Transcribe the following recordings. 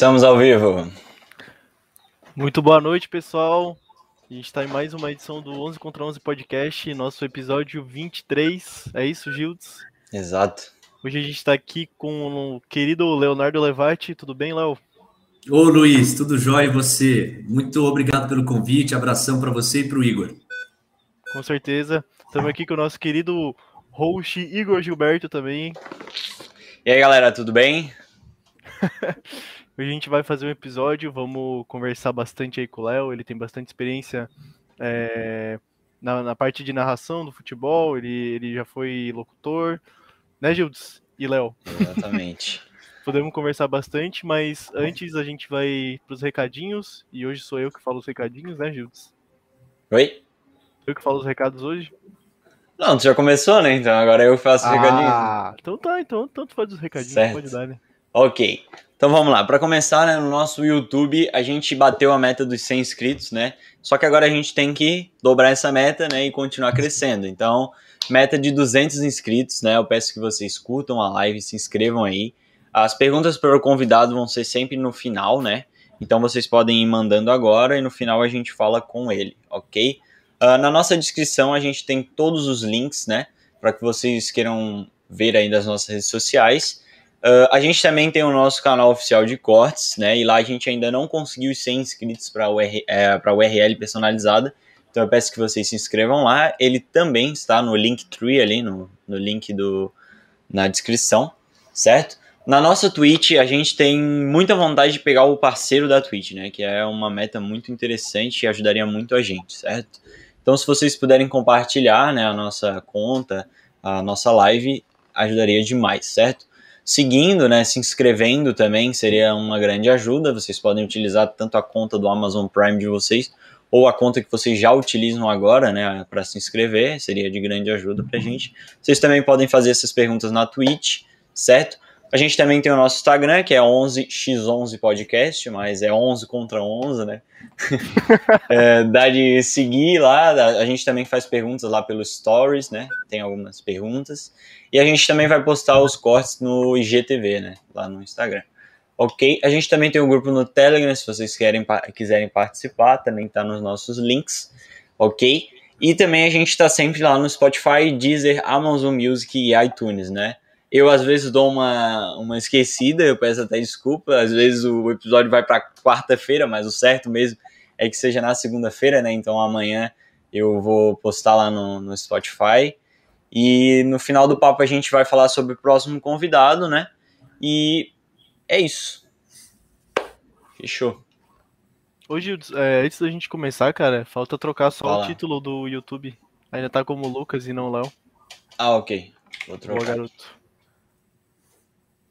Estamos ao vivo. Muito boa noite, pessoal. A gente está em mais uma edição do 11 contra 11 podcast, nosso episódio 23. É isso, Gildes? Exato. Hoje a gente está aqui com o querido Leonardo Levati. Tudo bem, Léo? Ô Luiz, tudo jóia e você? Muito obrigado pelo convite, abração para você e para o Igor. Com certeza. Estamos aqui com o nosso querido host Igor Gilberto também. E aí, galera, tudo bem? Hoje a gente vai fazer um episódio, vamos conversar bastante aí com o Léo, ele tem bastante experiência é, na, na, parte de narração do futebol, ele, ele já foi locutor, né, Gildes e Léo? Exatamente. Podemos conversar bastante, mas antes a gente vai para os recadinhos, e hoje sou eu que falo os recadinhos, né, Gildes? Oi? Eu que falo os recados hoje? Não, tu já começou, né? Então agora eu faço os ah, recadinhos. Ah, então tá, então tanto faz os recadinhos, certo. pode dar, né? Ok. Então vamos lá. Para começar, né, no nosso YouTube, a gente bateu a meta dos 100 inscritos, né? Só que agora a gente tem que dobrar essa meta, né, e continuar crescendo. Então, meta de 200 inscritos, né? Eu peço que vocês curtam a live, se inscrevam aí. As perguntas para o convidado vão ser sempre no final, né? Então vocês podem ir mandando agora e no final a gente fala com ele, ok? Uh, na nossa descrição a gente tem todos os links, né? Para que vocês queiram ver aí das nossas redes sociais. Uh, a gente também tem o nosso canal oficial de cortes, né? E lá a gente ainda não conseguiu 100 inscritos para UR, é, a URL personalizada. Então eu peço que vocês se inscrevam lá. Ele também está no Linktree ali, no, no link do, na descrição, certo? Na nossa Twitch, a gente tem muita vontade de pegar o parceiro da Twitch, né? Que é uma meta muito interessante e ajudaria muito a gente, certo? Então, se vocês puderem compartilhar né, a nossa conta, a nossa live, ajudaria demais, certo? Seguindo, né, se inscrevendo também seria uma grande ajuda. Vocês podem utilizar tanto a conta do Amazon Prime de vocês ou a conta que vocês já utilizam agora, né, para se inscrever, seria de grande ajuda para a gente. Vocês também podem fazer essas perguntas na Twitch, certo? A gente também tem o nosso Instagram, que é 11x11 podcast, mas é 11 contra 11, né? é, dá de seguir lá, a gente também faz perguntas lá pelos stories, né? Tem algumas perguntas. E a gente também vai postar os cortes no IGTV, né? Lá no Instagram. Ok? A gente também tem um grupo no Telegram, se vocês querem, quiserem participar, também tá nos nossos links. Ok? E também a gente está sempre lá no Spotify, Deezer, Amazon Music e iTunes, né? Eu, às vezes, dou uma, uma esquecida, eu peço até desculpa. Às vezes o episódio vai para quarta-feira, mas o certo mesmo é que seja na segunda-feira, né? Então amanhã eu vou postar lá no, no Spotify. E no final do papo a gente vai falar sobre o próximo convidado, né? E é isso. Fechou. Hoje, é, antes da gente começar, cara, falta trocar só Fala. o título do YouTube. Ainda tá como Lucas e não Léo. Ah, ok. Vou Boa, trocar. garoto.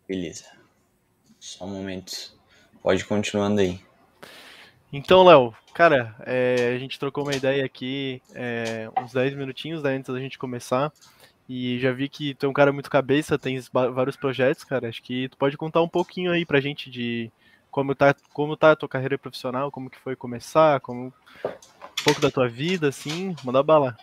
Beleza. Só um momento. Pode ir continuando aí. Então, Léo, cara, é, a gente trocou uma ideia aqui é, uns 10 minutinhos né, antes da gente começar. E já vi que tu é um cara muito cabeça, tem vários projetos, cara. Acho que tu pode contar um pouquinho aí pra gente de como tá, como tá a tua carreira profissional, como que foi começar, como um pouco da tua vida, assim, manda bala.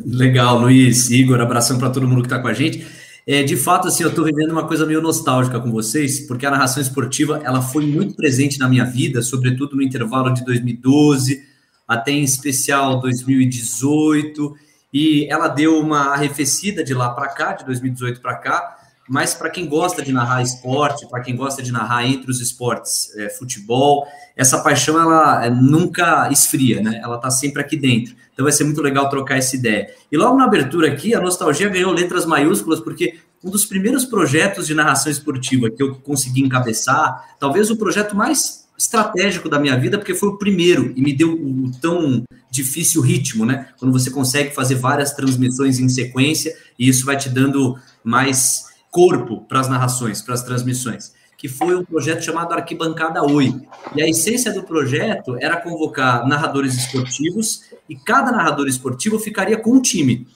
Legal, Luiz, Igor, abração para todo mundo que está com a gente. É, de fato, assim, eu estou vivendo uma coisa meio nostálgica com vocês, porque a narração esportiva ela foi muito presente na minha vida, sobretudo no intervalo de 2012 até em especial 2018, e ela deu uma arrefecida de lá para cá, de 2018 para cá, mas para quem gosta de narrar esporte, para quem gosta de narrar entre os esportes, é, futebol, essa paixão ela é, nunca esfria, né? Ela está sempre aqui dentro. Então vai ser muito legal trocar essa ideia. E logo na abertura aqui, a nostalgia ganhou letras maiúsculas, porque um dos primeiros projetos de narração esportiva que eu consegui encabeçar, talvez o projeto mais estratégico da minha vida, porque foi o primeiro e me deu o tão difícil ritmo, né? Quando você consegue fazer várias transmissões em sequência e isso vai te dando mais corpo para as narrações, para as transmissões, que foi um projeto chamado Arquibancada Oi. E a essência do projeto era convocar narradores esportivos e cada narrador esportivo ficaria com um time.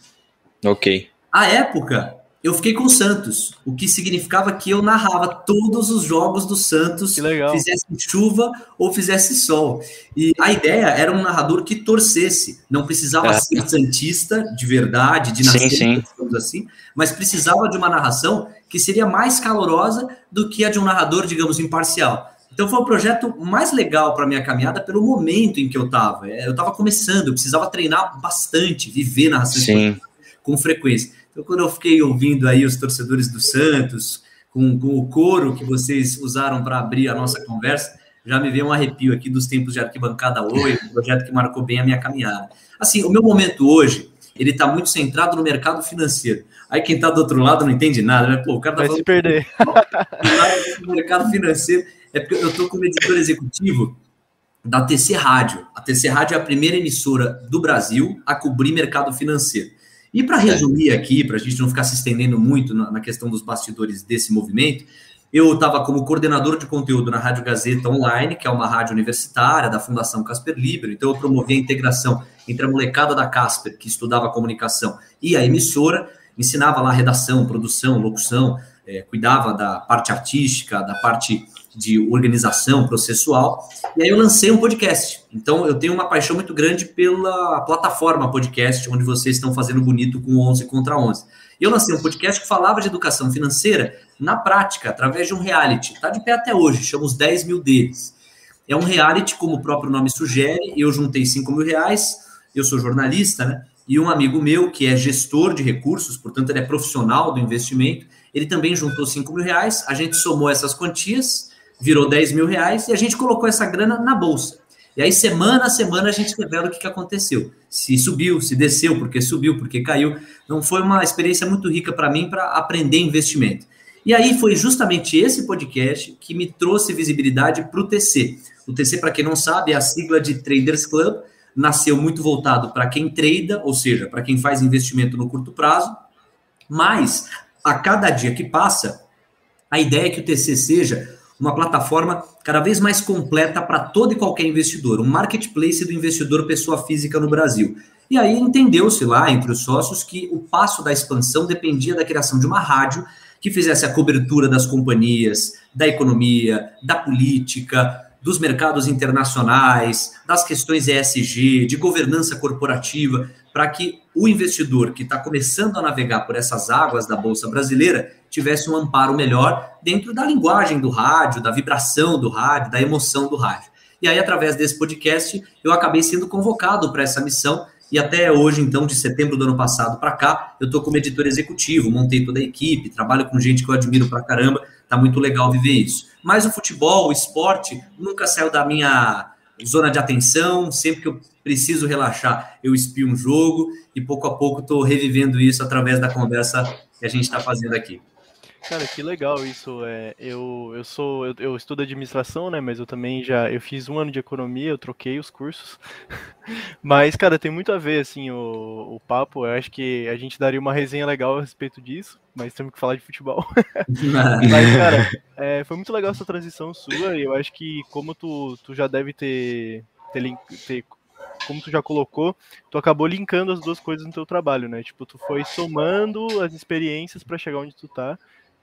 Ok. À época, eu fiquei com o Santos, o que significava que eu narrava todos os jogos do Santos, Que legal. fizesse chuva ou fizesse sol. E a ideia era um narrador que torcesse, não precisava É. ser santista de verdade, de nascer, sim. digamos assim, mas precisava de uma narração que seria mais calorosa do que a de um narrador, digamos, imparcial. Então foi o projeto mais legal para minha caminhada pelo momento em que eu estava. É, eu estava começando, eu precisava treinar bastante, viver na ração com frequência. Então quando eu fiquei ouvindo aí os torcedores do Santos, com, com o coro que vocês usaram para abrir a nossa conversa, já me veio um arrepio aqui dos tempos de arquibancada Oi, um projeto que marcou bem a minha caminhada. Assim, o meu momento hoje, ele está muito centrado no mercado financeiro. Aí quem está do outro lado não entende nada, né? Pô, o cara tá Vai falando se perder. do mercado financeiro. É porque eu estou como editor executivo da TC Rádio. A TC Rádio é a primeira emissora do Brasil a cobrir mercado financeiro. E para resumir aqui, para a gente não ficar se estendendo muito na, questão dos bastidores desse movimento, eu estava como coordenador de conteúdo na Rádio Gazeta Online, que é uma rádio universitária da Fundação Casper Libero. Então, eu promovi a integração entre a molecada da Casper, que estudava comunicação, e a emissora. Ensinava lá redação, produção, locução, é, cuidava da parte artística, da parte de organização processual. E aí eu lancei um podcast. Então, eu tenho uma paixão muito grande pela plataforma podcast, onde vocês estão fazendo bonito com 11 contra 11. E eu lancei um podcast que falava de educação financeira na prática, através de um reality. Está de pé até hoje, chama os 10 mil deles. É um reality, como o próprio nome sugere. Eu juntei 5 mil reais, eu sou jornalista, né? E um amigo meu, que é gestor de recursos, portanto, ele é profissional do investimento, ele também juntou 5 mil reais. A gente somou essas quantias, virou 10 mil reais, e a gente colocou essa grana na bolsa. E aí, semana a semana, a gente revela o que, aconteceu. Se subiu, se desceu, porque subiu, porque caiu. Não foi uma experiência muito rica para mim para aprender investimento. E aí foi justamente esse podcast que me trouxe visibilidade para o TC. O TC, para quem não sabe, é a sigla de Traders Club. Nasceu muito voltado para quem trada, ou seja, para quem faz investimento no curto prazo. Mas, a cada dia que passa, a ideia é que o TC seja uma plataforma cada vez mais completa para todo e qualquer investidor, um marketplace do investidor pessoa física no Brasil. E aí entendeu-se lá entre os sócios que o passo da expansão dependia da criação de uma rádio que fizesse a cobertura das companhias, da economia, da política, dos mercados internacionais, das questões ESG, de governança corporativa, para que o investidor que está começando a navegar por essas águas da Bolsa Brasileira tivesse um amparo melhor dentro da linguagem do rádio, da vibração do rádio, da emoção do rádio. E aí, através desse podcast, eu acabei sendo convocado para essa missão e até hoje, então, de setembro do ano passado para cá, eu estou como editor executivo, montei toda a equipe, trabalho com gente que eu admiro para caramba, tá muito legal viver isso. Mas o futebol, o esporte, nunca saiu da minha zona de atenção, sempre que eu preciso relaxar, eu espio um jogo e pouco a pouco estou revivendo isso através da conversa que a gente está fazendo aqui. Cara, que legal isso. É, eu, eu sou eu, eu, estudo administração, né? Mas eu também já eu fiz um ano de economia, eu troquei os cursos. mas, cara, tem muito a ver assim o, o papo. Eu acho que a gente daria uma resenha legal a respeito disso, mas temos que falar de futebol. mas, cara, é, foi muito legal essa transição sua. E eu acho que como tu, tu já deve ter, ter, ter como tu já colocou, tu acabou linkando as duas coisas no teu trabalho, né? Tipo, tu foi somando as experiências para chegar onde tu tá.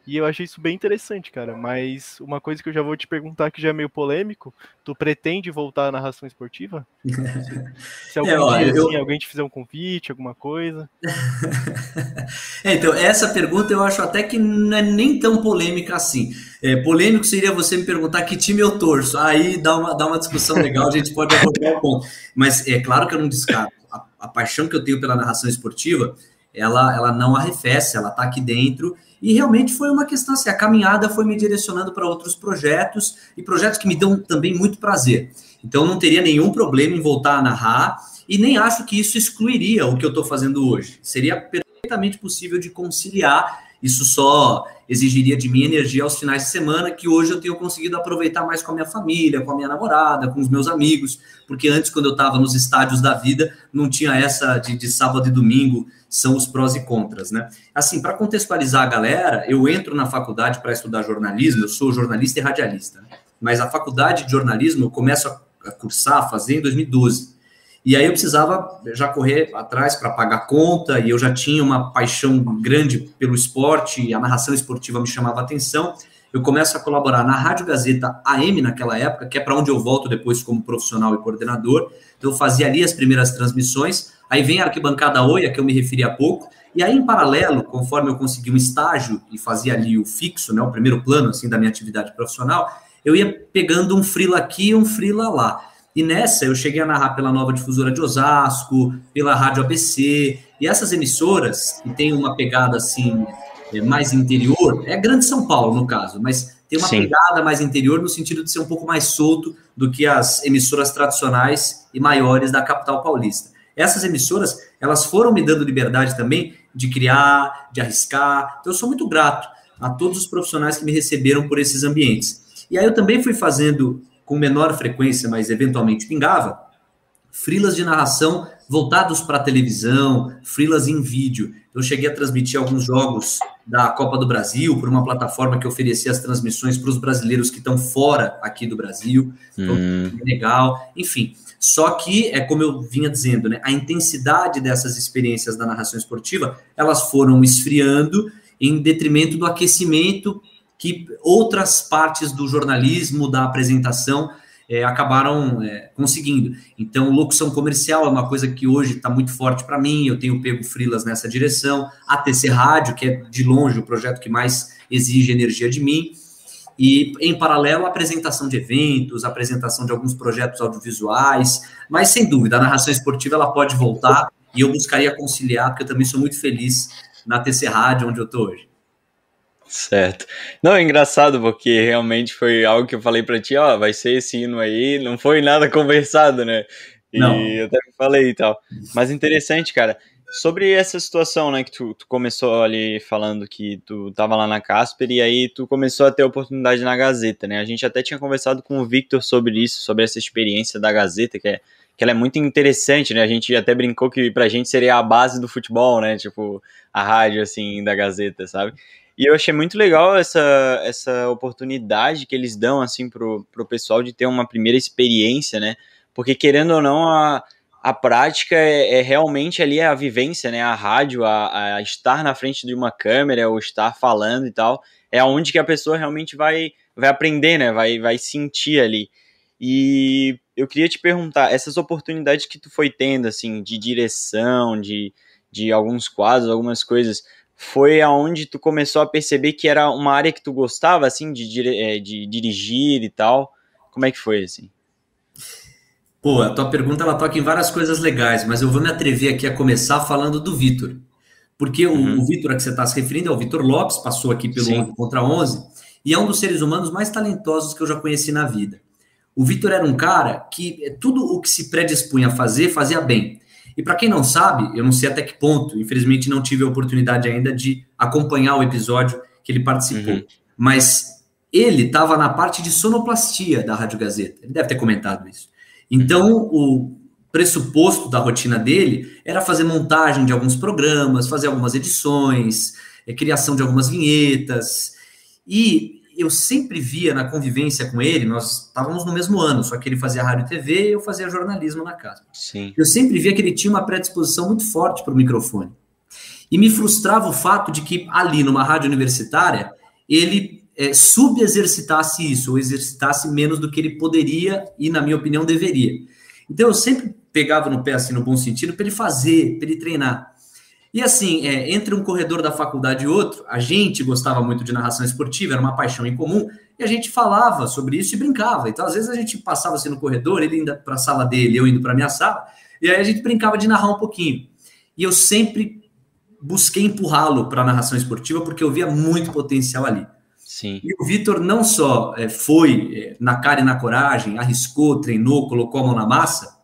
E eu achei isso bem interessante, cara. Mas uma coisa que eu já vou te perguntar que já é meio polêmico, tu pretende voltar à narração esportiva? Se algum é, ó, dia, eu... assim, alguém te fizer um convite, alguma coisa. é, então, essa pergunta eu acho até que não é nem tão polêmica assim. É, polêmico seria você me perguntar que time eu torço. Aí dá uma, dá uma discussão legal, a gente pode abordar o ponto. Mas é claro que eu não descarto. A, a paixão que eu tenho pela narração esportiva, ela, ela não arrefece, ela tá aqui dentro e realmente foi uma questão assim, a caminhada foi me direcionando para outros projetos e projetos que me dão também muito prazer. Então não teria nenhum problema em voltar a narrar e nem acho que isso excluiria o que eu estou fazendo hoje. Seria perfeitamente possível de conciliar. Isso só exigiria de mim energia aos finais de semana, que hoje eu tenho conseguido aproveitar mais com a minha família, com a minha namorada, com os meus amigos, porque antes, quando eu estava nos estádios da vida, não tinha essa de, de sábado e domingo, são os prós e contras, né? Assim, para contextualizar a galera, eu entro na faculdade para estudar jornalismo, eu sou jornalista e radialista, né? mas a faculdade de jornalismo eu começo a cursar, a fazer em 2012. E aí eu precisava já correr atrás para pagar conta, e eu já tinha uma paixão grande pelo esporte, e a narração esportiva me chamava atenção. Eu começo a colaborar na Rádio Gazeta AM naquela época, que é para onde eu volto depois como profissional e coordenador. Então eu fazia ali as primeiras transmissões, aí vem a arquibancada Oia, que eu me referi há pouco, e aí em paralelo, conforme eu consegui um estágio e fazia ali o fixo, né, o primeiro plano assim da minha atividade profissional, eu ia pegando um frila aqui e um frila lá. E nessa eu cheguei a narrar pela nova difusora de Osasco, pela Rádio ABC, e essas emissoras que têm uma pegada assim é, mais interior, é Grande São Paulo no caso, mas tem uma Sim. pegada mais interior no sentido de ser um pouco mais solto do que as emissoras tradicionais e maiores da capital paulista. Essas emissoras, elas foram me dando liberdade também de criar, de arriscar. Então eu sou muito grato a todos os profissionais que me receberam por esses ambientes. E aí eu também fui fazendo com menor frequência, mas eventualmente pingava, frilas de narração voltados para a televisão, frilas em vídeo. Eu cheguei a transmitir alguns jogos da Copa do Brasil por uma plataforma que oferecia as transmissões para os brasileiros que estão fora aqui do Brasil. Então, hum. legal. Enfim, só que, é como eu vinha dizendo, né, a intensidade dessas experiências da narração esportiva, elas foram esfriando em detrimento do aquecimento que outras partes do jornalismo, da apresentação, é, acabaram é, conseguindo. Então, locução comercial é uma coisa que hoje está muito forte para mim, eu tenho pego frilas nessa direção. A TC Rádio, que é de longe o projeto que mais exige energia de mim. E, em paralelo, a apresentação de eventos, a apresentação de alguns projetos audiovisuais. Mas, sem dúvida, a narração esportiva ela pode voltar e eu buscaria conciliar, porque eu também sou muito feliz na TC Rádio, onde eu estou hoje. Certo. Não, é engraçado, porque realmente foi algo que eu falei para ti, ó, vai ser esse hino aí, não foi nada conversado, né? E não. eu até falei e tal. Mas interessante, cara. Sobre essa situação, né, que tu, tu, começou ali falando que tu tava lá na Casper e aí tu começou a ter oportunidade na Gazeta, né? A gente até tinha conversado com o Victor sobre isso, sobre essa experiência da Gazeta, que é que ela é muito interessante, né? A gente até brincou que pra gente seria a base do futebol, né? Tipo, a rádio, assim, da Gazeta, sabe? E eu achei muito legal essa, essa oportunidade que eles dão, assim, pro, pro pessoal de ter uma primeira experiência, né? Porque, querendo ou não, a, a prática é, é realmente ali a vivência, né? A rádio, a, a, estar na frente de uma câmera, ou estar falando e tal, é onde que a pessoa realmente vai, vai aprender, né? Vai, vai sentir ali. E eu queria te perguntar, essas oportunidades que tu foi tendo, assim, de direção, de, de alguns quadros, algumas coisas, foi aonde tu começou a perceber que era uma área que tu gostava, assim, de, de, de dirigir e tal? Como é que foi, assim? Pô, a tua pergunta ela toca em várias coisas legais, mas eu vou me atrever aqui a começar falando do Vitor. Porque uhum. o, o Vitor a que você está se referindo é o Vitor Lopes, passou aqui pelo Sim. 11 contra 11, e é um dos seres humanos mais talentosos que eu já conheci na vida. O Vitor era um cara que eh, tudo o que se predispunha a fazer, fazia bem. E para quem não sabe, eu não sei até que ponto, infelizmente não tive a oportunidade ainda de acompanhar o episódio que ele participou, uhum. mas ele estava na parte de sonoplastia da Rádio Gazeta. Ele deve ter comentado isso. Então, o pressuposto da rotina dele era fazer montagem de alguns programas, fazer algumas edições, é, criação de algumas vinhetas. E eu sempre via na convivência com ele, nós estávamos no mesmo ano, só que ele fazia rádio e TV e eu fazia jornalismo na casa. Sim. Eu sempre via que ele tinha uma predisposição muito forte para o microfone. E me frustrava o fato de que ali numa rádio universitária ele é, subexercitasse isso, ou exercitasse menos do que ele poderia e, na minha opinião, deveria. Então eu sempre pegava no pé, assim, no bom sentido, para ele fazer, para ele treinar. E assim, é, entre um corredor da faculdade e outro, a gente gostava muito de narração esportiva, era uma paixão em comum, e a gente falava sobre isso e brincava. Então, às vezes, a gente passava assim no corredor, ele indo para a sala dele, eu indo para a minha sala, e aí a gente brincava de narrar um pouquinho. E eu sempre busquei empurrá-lo para a narração esportiva, porque eu via muito potencial ali. Sim. E o Vitor não só é, foi é, na cara e na coragem, arriscou, treinou, colocou a mão na massa,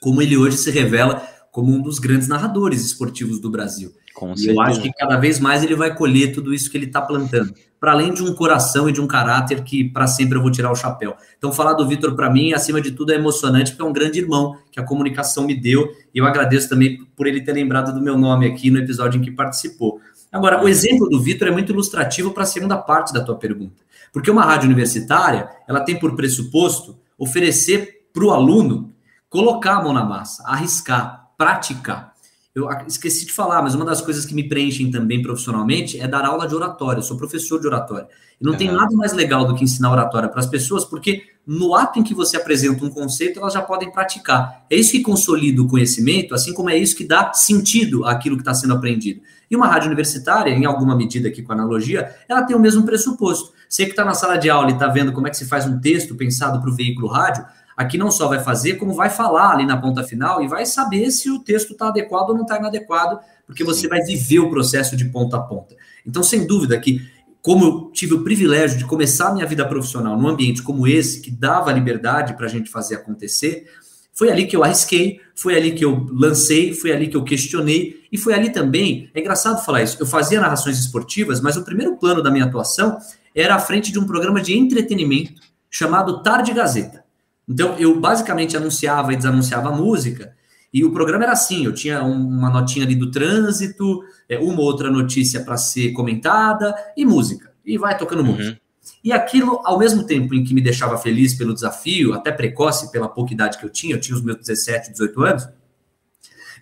como ele hoje se revela como um dos grandes narradores esportivos do Brasil. Com e eu acho que cada vez mais ele vai colher tudo isso que ele está plantando. Para além de um coração e de um caráter que para sempre eu vou tirar o chapéu. Então, falar do Vitor para mim, acima de tudo, é emocionante, porque é um grande irmão que a comunicação me deu. E eu agradeço também por ele ter lembrado do meu nome aqui no episódio em que participou. Agora, o exemplo do Vitor é muito ilustrativo para a segunda parte da tua pergunta. Porque uma rádio universitária, ela tem por pressuposto oferecer para o aluno colocar a mão na massa, arriscar, praticar. Eu esqueci de falar, mas uma das coisas que me preenchem também profissionalmente é dar aula de oratória. Eu sou professor de oratória. E não tem nada mais legal do que ensinar oratória para as pessoas, porque no ato em que você apresenta um conceito, elas já podem praticar. É isso que consolida o conhecimento, assim como é isso que dá sentido àquilo que está sendo aprendido. E uma rádio universitária, em alguma medida aqui com analogia, ela tem o mesmo pressuposto. Você que está na sala de aula e está vendo como é que se faz um texto pensado para o veículo rádio, aqui não só vai fazer, como vai falar ali na ponta final e vai saber se o texto está adequado ou não está inadequado, porque você vai viver o processo de ponta a ponta. Então, sem dúvida que, como eu tive o privilégio de começar minha vida profissional num ambiente como esse, que dava liberdade para a gente fazer acontecer, foi ali que eu arrisquei, foi ali que eu lancei, foi ali que eu questionei, e foi ali também, é engraçado falar isso, eu fazia narrações esportivas, mas o primeiro plano da minha atuação era à frente de um programa de entretenimento chamado Tarde Gazeta. Então, eu basicamente anunciava e desanunciava música, e o programa era assim: eu tinha uma notinha ali do trânsito, é, uma outra notícia para ser comentada e música. E vai tocando uhum. música. E aquilo, ao mesmo tempo em que me deixava feliz pelo desafio, até precoce pela pouca idade que eu tinha, eu tinha os meus 17, 18 anos,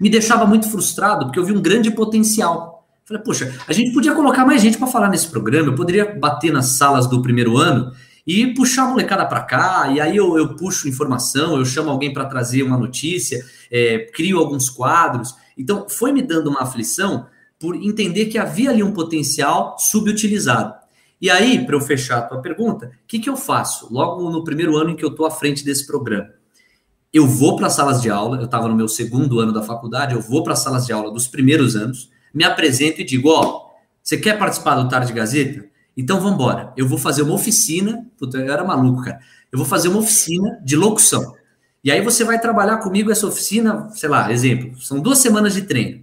me deixava muito frustrado porque eu vi um grande potencial. Falei, poxa, a gente podia colocar mais gente para falar nesse programa, eu poderia bater nas salas do primeiro ano e puxar a molecada para cá, e aí eu, eu, puxo informação, eu chamo alguém para trazer uma notícia, é, crio alguns quadros. Então, foi me dando uma aflição por entender que havia ali um potencial subutilizado. E aí, para eu fechar a tua pergunta, o que, que eu faço logo no primeiro ano em que eu estou à frente desse programa? Eu vou para as salas de aula, eu estava no meu segundo ano da faculdade, eu vou para as salas de aula dos primeiros anos, me apresento e digo: Ó, oh, você quer participar do Tarde Gazeta? Então vamos embora. Eu vou fazer uma oficina. Puta, eu era maluco, cara. Eu vou fazer uma oficina de locução. E aí você vai trabalhar comigo essa oficina, sei lá, exemplo, são duas semanas de treino.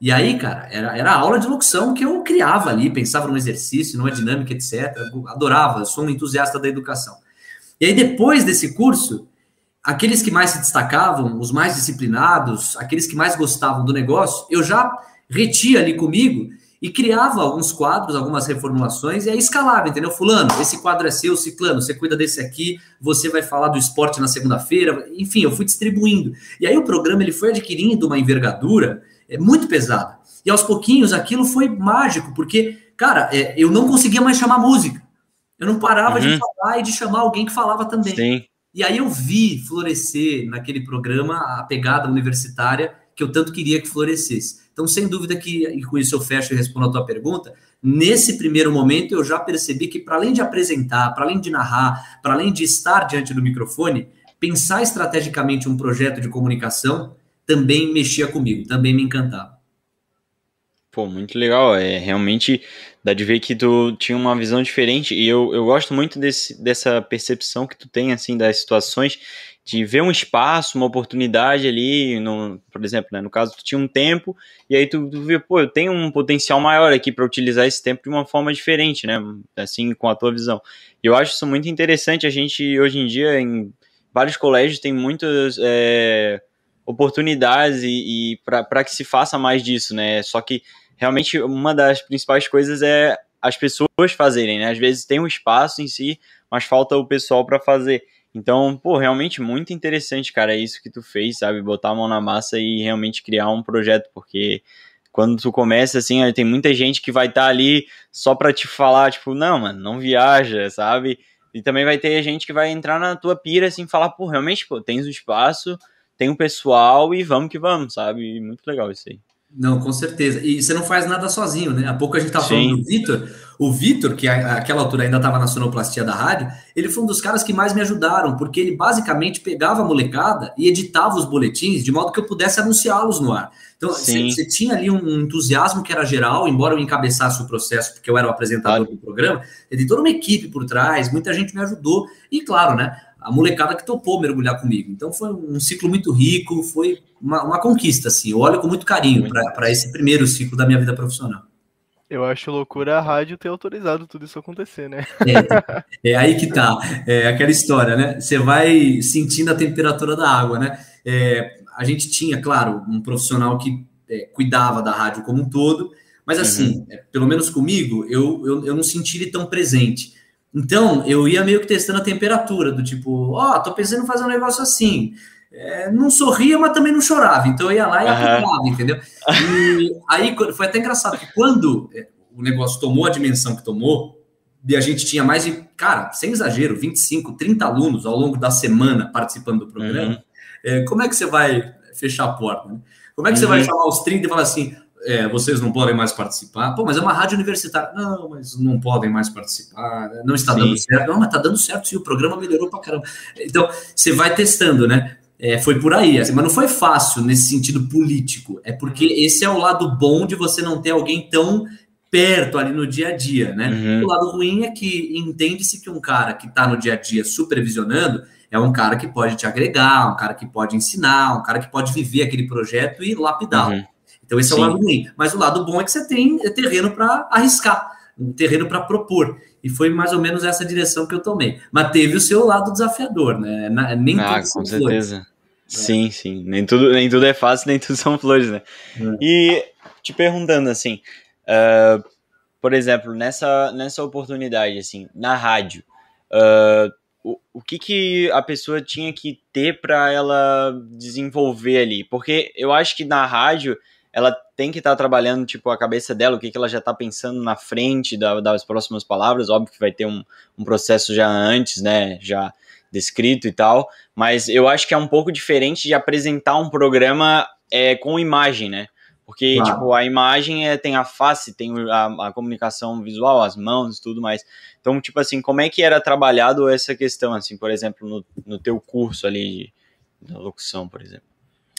E aí, cara, era, era a aula de locução que eu criava ali, pensava no exercício, numa dinâmica, etc. Eu adorava, sou um entusiasta da educação. E aí, depois desse curso, aqueles que mais se destacavam, os mais disciplinados, aqueles que mais gostavam do negócio, eu já retia ali comigo e criava alguns quadros, algumas reformulações, e aí escalava, entendeu? Fulano, esse quadro é seu, Ciclano, você cuida desse aqui, você vai falar do esporte na segunda-feira, enfim, eu fui distribuindo. E aí o programa ele foi adquirindo uma envergadura é, muito pesada. E aos pouquinhos aquilo foi mágico, porque, cara, é, eu não conseguia mais chamar música. Eu não parava uhum. de falar e de chamar alguém que falava também. Sim. E aí eu vi florescer naquele programa a pegada universitária que eu tanto queria que florescesse. Então, sem dúvida que, e com isso eu fecho e respondo a tua pergunta, nesse primeiro momento eu já percebi que, para além de apresentar, para além de narrar, para além de estar diante do microfone, pensar estrategicamente um projeto de comunicação também mexia comigo, também me encantava. Pô, muito legal. É realmente dá de ver que tu tinha uma visão diferente e eu, eu gosto muito desse, dessa percepção que tu tem assim das situações de ver um espaço, uma oportunidade ali, no, por exemplo, né, no caso tu tinha um tempo e aí tu, tu vê, pô, eu tenho um potencial maior aqui para utilizar esse tempo de uma forma diferente, né, assim com a tua visão. E eu acho isso muito interessante. A gente hoje em dia em vários colégios tem muitas é, oportunidades e, e para que se faça mais disso, né? Só que realmente uma das principais coisas é as pessoas fazerem, né? Às vezes tem um espaço em si, mas falta o pessoal para fazer. Então, pô, realmente muito interessante, cara, isso que tu fez, sabe? Botar a mão na massa e realmente criar um projeto, porque quando tu começa assim, tem muita gente que vai estar tá ali só pra te falar, tipo, não, mano, não viaja, sabe? E também vai ter gente que vai entrar na tua pira assim, falar, pô, realmente, pô, tens o espaço, tem o pessoal e vamos que vamos, sabe? muito legal isso aí. Não, com certeza. E você não faz nada sozinho, né? Há pouco a gente estava falando do Vitor. O Vitor, que àquela altura ainda estava na sonoplastia da rádio, ele foi um dos caras que mais me ajudaram, porque ele basicamente pegava a molecada e editava os boletins de modo que eu pudesse anunciá-los no ar. Então, você tinha ali um entusiasmo que era geral, embora eu encabeçasse o processo, porque eu era o apresentador claro. do programa, ele toda uma equipe por trás, muita gente me ajudou. E claro, né? A molecada que topou mergulhar comigo. Então foi um ciclo muito rico, foi uma, uma conquista, assim. Eu olho com muito carinho para esse primeiro ciclo da minha vida profissional. Eu acho loucura a rádio ter autorizado tudo isso acontecer, né? É, é aí que tá. É aquela história, né? Você vai sentindo a temperatura da água, né? É, a gente tinha, claro, um profissional que é, cuidava da rádio como um todo, mas assim, uhum. É, pelo menos comigo, eu, eu, eu não senti ele tão presente. Então, eu ia meio que testando a temperatura, do tipo, ó, oh, tô pensando em fazer um negócio assim. É, não sorria, mas também não chorava. Então eu ia lá e aplicava, uhum. entendeu? E aí foi até engraçado que quando é, o negócio tomou a dimensão que tomou, e a gente tinha mais de, cara, sem exagero, 25, 30 alunos ao longo da semana participando do programa, uhum. é, como é que você vai fechar a porta? Né? Como é que uhum. você vai uhum. chamar os 30 e falar assim, é, vocês não podem mais participar. Pô, mas é uma rádio universitária. Não, mas não podem mais participar. Não está sim. dando certo. Não, mas está dando certo sim, o programa melhorou para caramba. Então, você vai testando, né? É, foi por aí, assim, mas não foi fácil nesse sentido político. É porque uhum. esse é o lado bom de você não ter alguém tão perto ali no dia a dia, né? Uhum. O lado ruim é que entende-se que um cara que está no dia a dia supervisionando é um cara que pode te agregar, um cara que pode ensinar, um cara que pode viver aquele projeto e lapidá-lo. Uhum. Então esse Sim. é o lado ruim. Mas o lado bom é que você tem terreno para arriscar, um terreno para propor. E foi mais ou menos essa direção que eu tomei. Mas teve o seu lado desafiador, né? Nem ah, com certeza. Flores. Sim, sim. Nem tudo, nem tudo é fácil, nem tudo são flores, né? É. E te perguntando assim, uh, por exemplo, nessa, nessa oportunidade, assim, na rádio, uh, o, o que, que a pessoa tinha que ter para ela desenvolver ali? Porque eu acho que na rádio ela tem que estar tá trabalhando, tipo, a cabeça dela, o que, que ela já está pensando na frente da, das próximas palavras. Óbvio que vai ter um, um processo já antes, né? Já descrito e tal. Mas eu acho que é um pouco diferente de apresentar um programa é, com imagem, né? Porque, claro. tipo, a imagem é, tem a face, tem a, a, comunicação visual, as mãos e tudo mais. Então, tipo assim, como é que era trabalhado essa questão, assim, por exemplo, no, no teu curso ali de locução, por exemplo?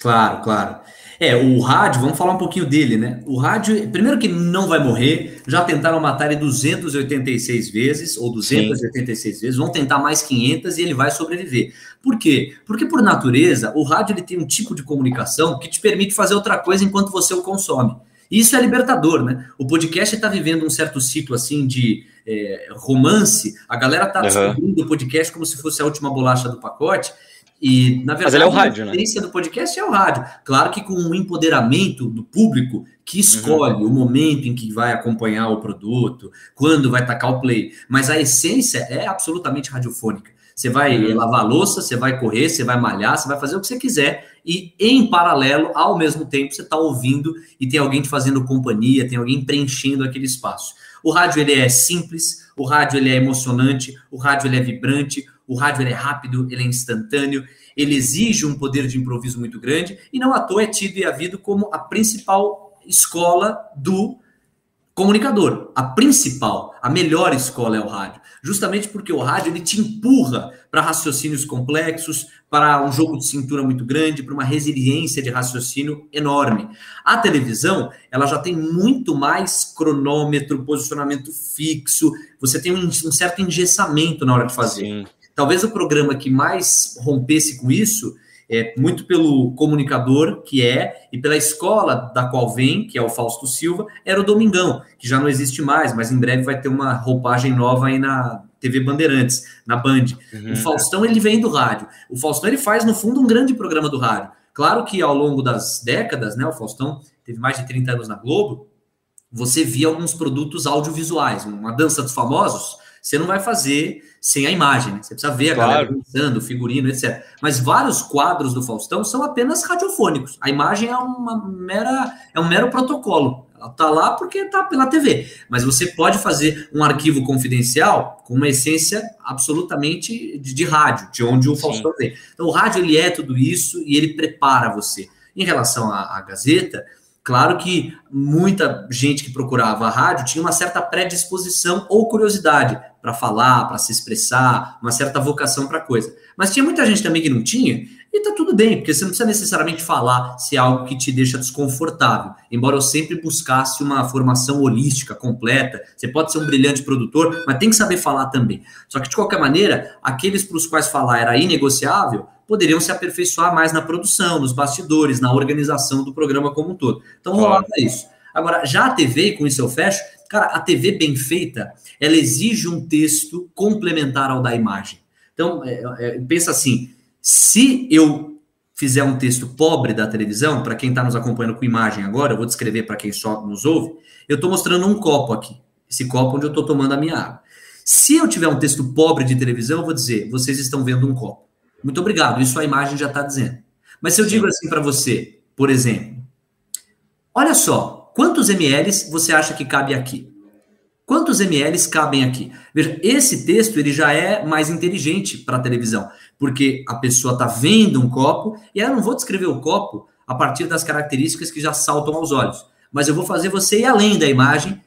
Claro, claro. É, o rádio, vamos falar um pouquinho dele, né? O rádio, primeiro que não vai morrer, já tentaram matar ele 286 vezes, ou 286 Sim. vezes, vão tentar mais 500 e ele vai sobreviver. Por quê? Porque, por natureza, o rádio ele tem um tipo de comunicação que te permite fazer outra coisa enquanto você o consome. Isso é libertador, né? O podcast está vivendo um certo ciclo assim de é, romance, a galera está uhum. descobrindo o podcast como se fosse a última bolacha do pacote. E, na verdade, Mas ele é o rádio, a essência né? do podcast é o rádio. Claro que com um empoderamento do público que escolhe uhum. o momento em que vai acompanhar o produto, quando vai tacar o play. Mas a essência é absolutamente radiofônica. Você vai uhum. lavar a louça, você vai correr, você vai malhar, você vai fazer o que você quiser. E em paralelo, ao mesmo tempo, você está ouvindo e tem alguém te fazendo companhia, tem alguém preenchendo aquele espaço. O rádio ele é simples, o rádio ele é emocionante, o rádio ele é vibrante, o rádio é rápido, ele é instantâneo, ele exige um poder de improviso muito grande e não à toa é tido e havido como a principal escola do comunicador. A principal, a melhor escola é o rádio. Justamente porque o rádio ele te empurra para raciocínios complexos, para um jogo de cintura muito grande, para uma resiliência de raciocínio enorme. A televisão, ela já tem muito mais cronômetro, posicionamento fixo, você tem um, um certo engessamento na hora de fazer. Sim. Talvez o programa que mais rompesse com isso é muito pelo comunicador que é e pela escola da qual vem, que é o Fausto Silva, era o Domingão, que já não existe mais, mas em breve vai ter uma roupagem nova aí na TV Bandeirantes, na Band. Uhum. O Faustão ele vem do rádio. O Faustão ele faz no fundo um grande programa do rádio. Claro que ao longo das décadas, né, o Faustão teve mais de 30 anos na Globo, você via alguns produtos audiovisuais, uma dança dos famosos, você não vai fazer sem a imagem, né? Você precisa ver a claro. galera dançando, figurino, etc. Mas vários quadros do Faustão são apenas radiofônicos. A imagem é uma mera, é um mero protocolo. Ela tá lá porque tá pela TV. Mas você pode fazer um arquivo confidencial com uma essência absolutamente de, de rádio, de onde o Faustão vem. Então o rádio ele é tudo isso e ele prepara você. Em relação à, à Gazeta, Claro que muita gente que procurava a rádio tinha uma certa predisposição ou curiosidade para falar, para se expressar, uma certa vocação para coisa. Mas tinha muita gente também que não tinha, e tá tudo bem, porque você não precisa necessariamente falar se é algo que te deixa desconfortável. Embora eu sempre buscasse uma formação holística, completa. Você pode ser um brilhante produtor, mas tem que saber falar também. Só que, de qualquer maneira, aqueles para os quais falar era inegociável, poderiam se aperfeiçoar mais na produção, nos bastidores, na organização do programa como um todo. Então rolava isso. Agora, já a TV, com isso eu fecho, cara, a TV bem feita, ela exige um texto complementar ao da imagem. Então, é, é, pensa assim, se eu fizer um texto pobre da televisão, para quem está nos acompanhando com imagem agora, eu vou descrever para quem só nos ouve, eu estou mostrando um copo aqui, esse copo onde eu estou tomando a minha água. Se eu tiver um texto pobre de televisão, eu vou dizer, vocês estão vendo um copo. Muito obrigado, isso a imagem já está dizendo. Mas se eu digo assim para você, por exemplo, olha só, quantos ml você acha que cabe aqui? Quantos ml cabem aqui? Veja, esse texto ele já é mais inteligente para a televisão, porque a pessoa está vendo um copo e eu não vou descrever o copo a partir das características que já saltam aos olhos. mas eu vou fazer você ir além da imagem,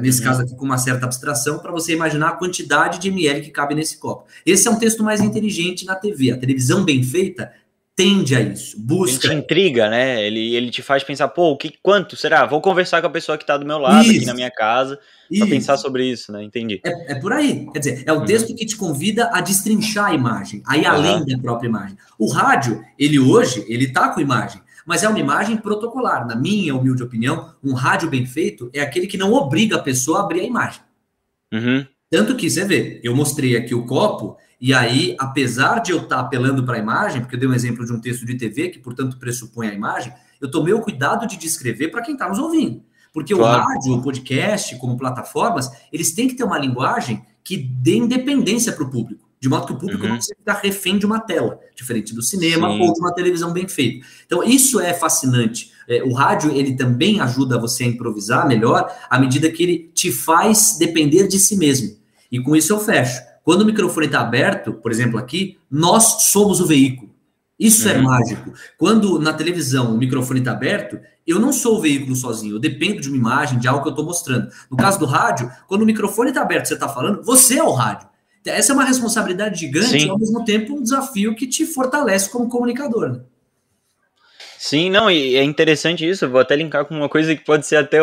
nesse uhum. caso aqui com uma certa abstração, para você imaginar a quantidade de ml que cabe nesse copo. Esse é um texto mais inteligente na TV. A televisão bem feita tende a isso, busca. Ele te intriga, né? Ele, ele te faz pensar, pô, que, quanto será? Vou conversar com a pessoa que está do meu lado, isso. aqui na minha casa, para pensar sobre isso, né? Entendi. É, é, por aí. Quer dizer, é o uhum. texto que te convida a destrinchar a imagem, aí além uhum. da própria imagem. O rádio, ele hoje, ele tá com imagem, mas é uma imagem protocolar. Na minha humilde opinião, um rádio bem feito é aquele que não obriga a pessoa a abrir a imagem. Uhum. Tanto que, você vê, eu mostrei aqui o copo, e aí, apesar de eu estar tá apelando para a imagem, porque eu dei um exemplo de um texto de TV, que portanto pressupõe a imagem, eu tomei o cuidado de descrever para quem está nos ouvindo. Porque claro. o rádio, o podcast, como plataformas, eles têm que ter uma linguagem que dê independência para o público. De modo que o público uhum. não precisa ficar refém de uma tela, diferente do cinema Sim. ou de uma televisão bem feita. Então, isso é fascinante. É, o rádio, ele também ajuda você a improvisar melhor, à medida que ele te faz depender de si mesmo. E com isso eu fecho. Quando o microfone está aberto, por exemplo, aqui, nós somos o veículo. Isso é uhum. é mágico. Quando na televisão o microfone está aberto, eu não sou o veículo sozinho, eu dependo de uma imagem, de algo que eu estou mostrando. No caso do rádio, quando o microfone está aberto, você está falando, você é o rádio. Essa é uma responsabilidade gigante Sim. e ao mesmo tempo um desafio que te fortalece como comunicador. Né? Sim, não, e é interessante isso. vou até linkar com uma coisa que pode ser até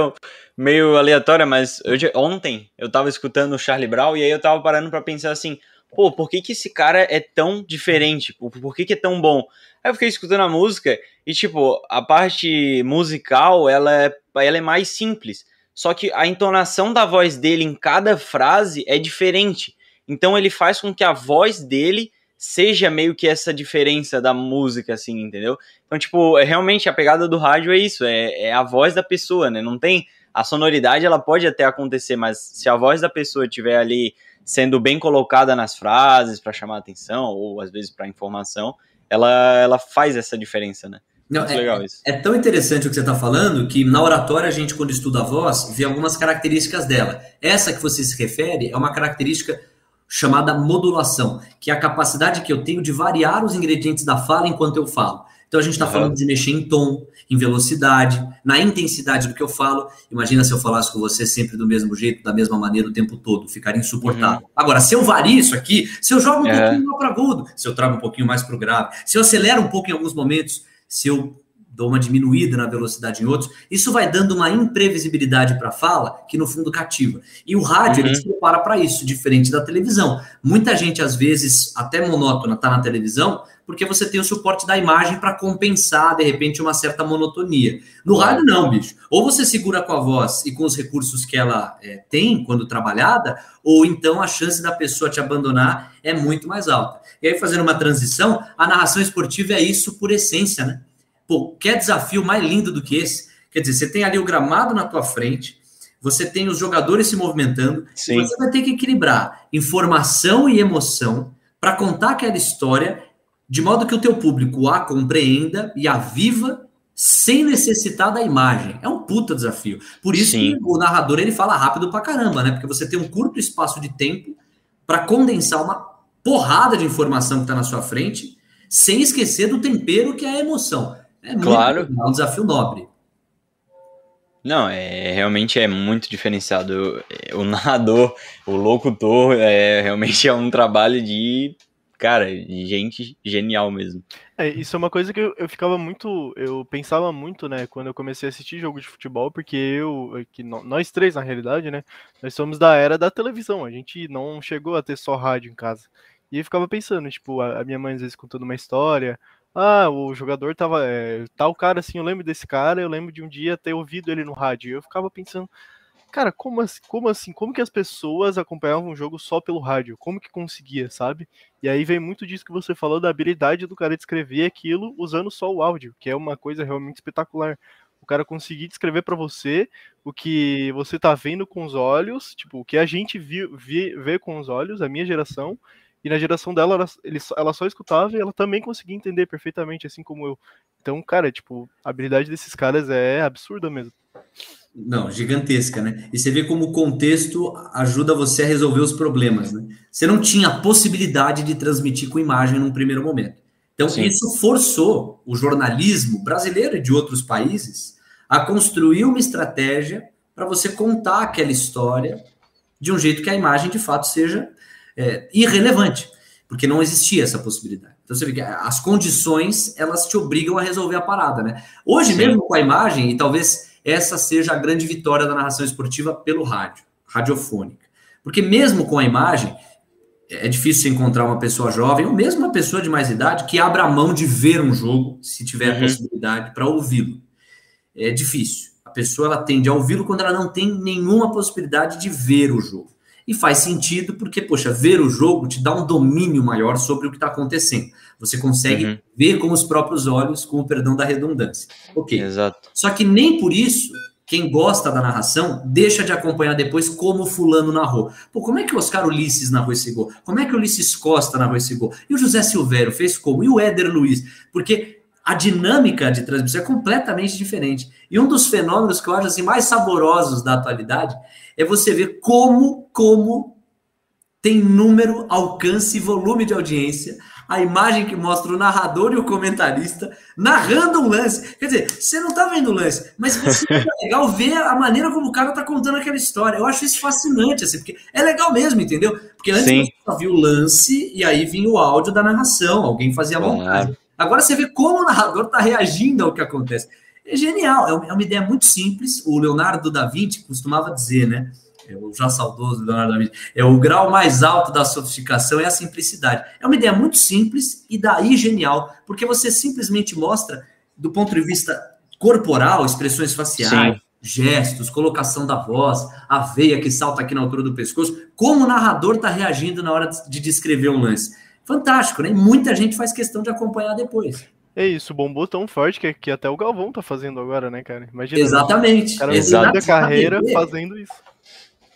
meio aleatória, mas hoje, ontem eu tava escutando o Charlie Brown e aí eu tava parando para pensar assim, pô, por que que esse cara é tão diferente? Por, por que que é tão bom? Aí eu fiquei escutando a música e, tipo, a parte musical, ela é, ela é mais simples. Só que a entonação da voz dele em cada frase é diferente. Então ele faz com que a voz dele seja meio que essa diferença da música, assim, entendeu? Então, tipo, é, realmente a pegada do rádio é isso, é, é a voz da pessoa, né? Não tem a sonoridade ela pode até acontecer, mas se a voz da pessoa estiver ali sendo bem colocada nas frases para chamar atenção ou às vezes para informação, ela, ela faz essa diferença, né? Não, é, legal isso. É tão interessante o que você está falando que na oratória a gente, quando estuda a voz, vê algumas características dela. Essa que você se refere é uma característica chamada modulação, que é a capacidade que eu tenho de variar os ingredientes da fala enquanto eu falo. Então a gente está uhum. falando de mexer em tom, em velocidade, na intensidade do que eu falo. Imagina se eu falasse com você sempre do mesmo jeito, da mesma maneira o tempo todo, ficaria insuportável. Uhum. Agora, se eu vario isso aqui, se eu jogo um é. pouquinho mais para agudo, se eu trago um pouquinho mais para o grave, se eu acelero um pouco em alguns momentos, se eu dou uma diminuída na velocidade em outros, isso vai dando uma imprevisibilidade para a fala que no fundo cativa. E o rádio uhum. ele se prepara para isso, diferente da televisão. Muita gente às vezes até monótona está na televisão porque você tem o suporte da imagem para compensar de repente uma certa monotonia. No rádio não, bicho. Ou você segura com a voz e com os recursos que ela é, tem quando trabalhada, ou então a chance da pessoa te abandonar é muito mais alta. E aí fazendo uma transição, a narração esportiva é isso por essência, né? Pô, quer desafio mais lindo do que esse? Quer dizer, você tem ali o gramado na tua frente, você tem os jogadores se movimentando, você vai ter que equilibrar informação e emoção para contar aquela história de modo que o teu público a compreenda e a viva sem necessitar da imagem. É um puta desafio. Por isso Sim. que o narrador ele fala rápido pra caramba, né? Porque você tem um curto espaço de tempo para condensar uma porrada de informação que está na sua frente, sem esquecer do tempero que é a emoção. É muito claro. Legal, um desafio nobre. Não, é realmente é muito diferenciado. O narrador, o locutor, é realmente é um trabalho de cara, de gente genial mesmo. É, isso é uma coisa que eu, eu, ficava muito, eu pensava muito, né, quando eu comecei a assistir jogo de futebol, porque eu, que nós três na realidade, né, nós somos da era da televisão, a gente não chegou a ter só rádio em casa. E eu ficava pensando, tipo, a, a minha mãe às vezes contando uma história, ah, o jogador tava. É, tal cara assim, eu lembro desse cara, eu lembro de um dia ter ouvido ele no rádio. Eu ficava pensando, cara, como assim, como assim? Como que as pessoas acompanhavam o jogo só pelo rádio? Como que conseguia, sabe? E aí vem muito disso que você falou da habilidade do cara de escrever aquilo usando só o áudio, que é uma coisa realmente espetacular. O cara conseguir descrever para você o que você tá vendo com os olhos, tipo, o que a gente viu, vê, vê com os olhos, a minha geração, e na geração dela, ela, ele, ela só escutava e ela também conseguia entender perfeitamente, assim como eu. Então, cara, tipo, a habilidade desses caras é absurda mesmo. Não, gigantesca, né? E você vê como o contexto ajuda você a resolver os problemas, né? Você não tinha a possibilidade de transmitir com imagem num primeiro momento. Então, Sim. isso forçou o jornalismo brasileiro e de outros países a construir uma estratégia para você contar aquela história de um jeito que a imagem de fato seja é, irrelevante, porque não existia essa possibilidade. Então você vê que as condições elas te obrigam a resolver a parada, né? Hoje Sim. mesmo com a imagem, e talvez essa seja a grande vitória da narração esportiva pelo rádio, radiofônica. Porque mesmo com a imagem, é difícil encontrar uma pessoa jovem, ou mesmo uma pessoa de mais idade, que abra a mão de ver um jogo, se tiver uhum. a possibilidade, para ouvi-lo. É difícil. A pessoa ela tende a ouvi-lo quando ela não tem nenhuma possibilidade de ver o jogo. E faz sentido porque, poxa, ver o jogo te dá um domínio maior sobre o que está acontecendo. Você consegue uhum. ver com os próprios olhos, com o perdão da redundância. Ok. Exato. Só que nem por isso quem gosta da narração deixa de acompanhar depois como fulano narrou. Pô, como é que o Oscar Ulisses narrou esse gol? Como é que o Ulisses Costa narrou esse gol? E o José Silvério fez como? E o Éder Luiz? Porque a dinâmica de transmissão é completamente diferente. E um dos fenômenos que eu acho assim, mais saborosos da atualidade é você ver como, como tem número, alcance e volume de audiência a imagem que mostra o narrador e o comentarista narrando um lance. Quer dizer, você não tá vendo o lance, mas é legal ver a maneira como o cara tá contando aquela história. Eu acho isso fascinante, assim, porque é legal mesmo, entendeu? Porque antes Sim. você só viu o lance e aí vinha o áudio da narração, alguém fazia a montagem. Agora você vê como o narrador tá reagindo ao que acontece. É genial, é, é uma ideia muito simples. O Leonardo da Vinci costumava dizer, né? É o já saudoso Leonardo da Vinci, é o grau mais alto da sofisticação é a simplicidade. É uma ideia muito simples e daí genial, porque você simplesmente mostra, do ponto de vista corporal, expressões faciais, Sim. gestos, colocação da voz, a veia que salta aqui na altura do pescoço, como o narrador está reagindo na hora de descrever um lance. Fantástico, né? Muita gente faz questão de acompanhar depois. É isso, bombou tão forte que, que até o Galvão tá fazendo agora, né, cara? Imagina. Exatamente. O cara Exatamente. a carreira fazendo isso.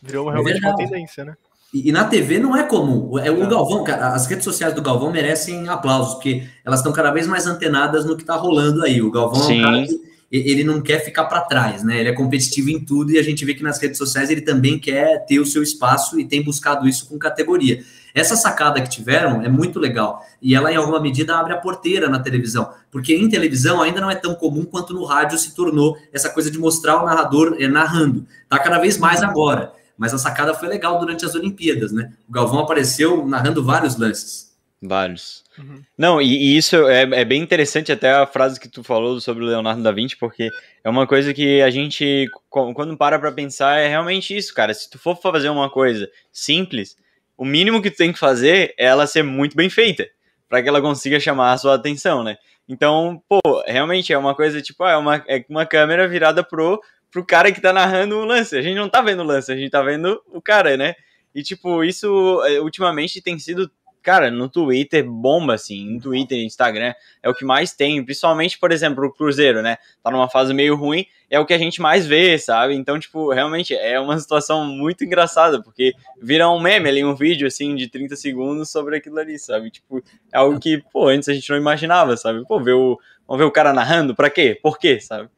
Virou é realmente uma tendência, né? E, e, na TV não é comum. É, o é. Galvão, as redes sociais do Galvão merecem aplausos, porque elas estão cada vez mais antenadas no que está rolando aí. O Galvão Sim. é um cara que ele não quer ficar para trás, né? Ele é competitivo em tudo e a gente vê que nas redes sociais ele também quer ter o seu espaço e tem buscado isso com categoria. Essa sacada que tiveram é muito legal e ela, em alguma medida, abre a porteira na televisão, porque em televisão ainda não é tão comum quanto no rádio se tornou essa coisa de mostrar o narrador é, narrando. Tá cada vez mais agora. Mas a sacada foi legal durante as Olimpíadas, né? O Galvão apareceu narrando vários lances. Vários. Uhum. Não, e, e isso é, é, bem interessante até a frase que tu falou sobre o Leonardo da Vinci, porque é uma coisa que a gente, quando para pra pensar, é realmente isso, cara. Se tu for fazer uma coisa simples, o mínimo que tu tem que fazer é ela ser muito bem feita, para que ela consiga chamar a sua atenção, né? Então, pô, realmente é uma coisa tipo, ah, é uma, é uma câmera virada pro pro cara que tá narrando o lance. A gente não tá vendo o lance, a gente tá vendo o cara, né? E, tipo, isso é, ultimamente tem sido, cara, no Twitter bomba, assim. No Twitter, Instagram, é o que mais tem. Principalmente, por exemplo, o Cruzeiro, né? Tá numa fase meio ruim, é o que a gente mais vê, sabe? Então, tipo, realmente é uma situação muito engraçada, porque vira um meme ali, um vídeo, assim, de 30 segundos sobre aquilo ali, sabe? Tipo, é algo que, pô, antes a gente não imaginava, sabe? Pô, ver o, vamos ver o cara narrando, pra quê? Por quê, sabe?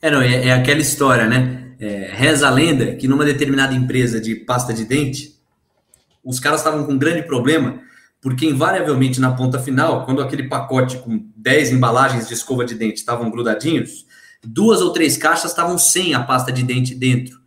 É, não, é, é aquela história, né? É, reza a lenda que numa determinada empresa de pasta de dente, os caras estavam com um grande problema, porque invariavelmente na ponta final, quando aquele pacote com 10 embalagens de escova de dente estavam grudadinhos, duas ou três caixas estavam sem a pasta de dente dentro.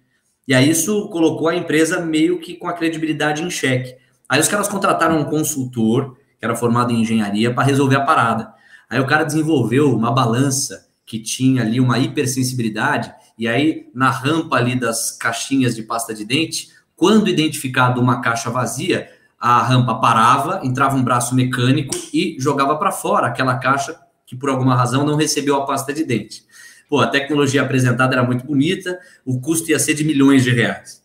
E aí isso colocou a empresa meio que com a credibilidade em xeque. Aí os caras contrataram um consultor, que era formado em engenharia, para resolver a parada. Aí o cara desenvolveu uma balança que tinha ali uma hipersensibilidade, e aí na rampa ali das caixinhas de pasta de dente, quando identificado uma caixa vazia, a rampa parava, entrava um braço mecânico e jogava para fora aquela caixa que por alguma razão não recebeu a pasta de dente. Pô, a tecnologia apresentada era muito bonita, o custo ia ser de milhões de reais.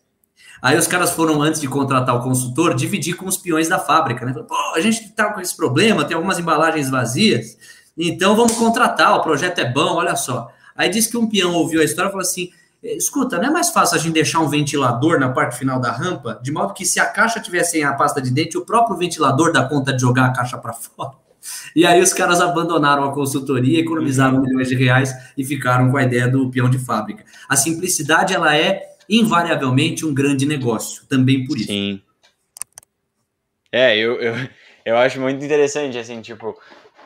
Aí os caras foram, antes de contratar o consultor, dividir com os peões da fábrica, né? Pô, a gente tá com esse problema, tem algumas embalagens vazias. Então vamos contratar, o projeto é bom, olha só. Aí disse que um peão ouviu a história e falou assim: escuta, não é mais fácil a gente deixar um ventilador na parte final da rampa, de modo que se a caixa tivesse a pasta de dente, o próprio ventilador dá conta de jogar a caixa para fora. E aí os caras abandonaram a consultoria, economizaram uhum. milhões de reais e ficaram com a ideia do peão de fábrica. A simplicidade ela é invariavelmente um grande negócio, também por isso. Sim. É, eu, eu, eu acho muito interessante, assim, tipo,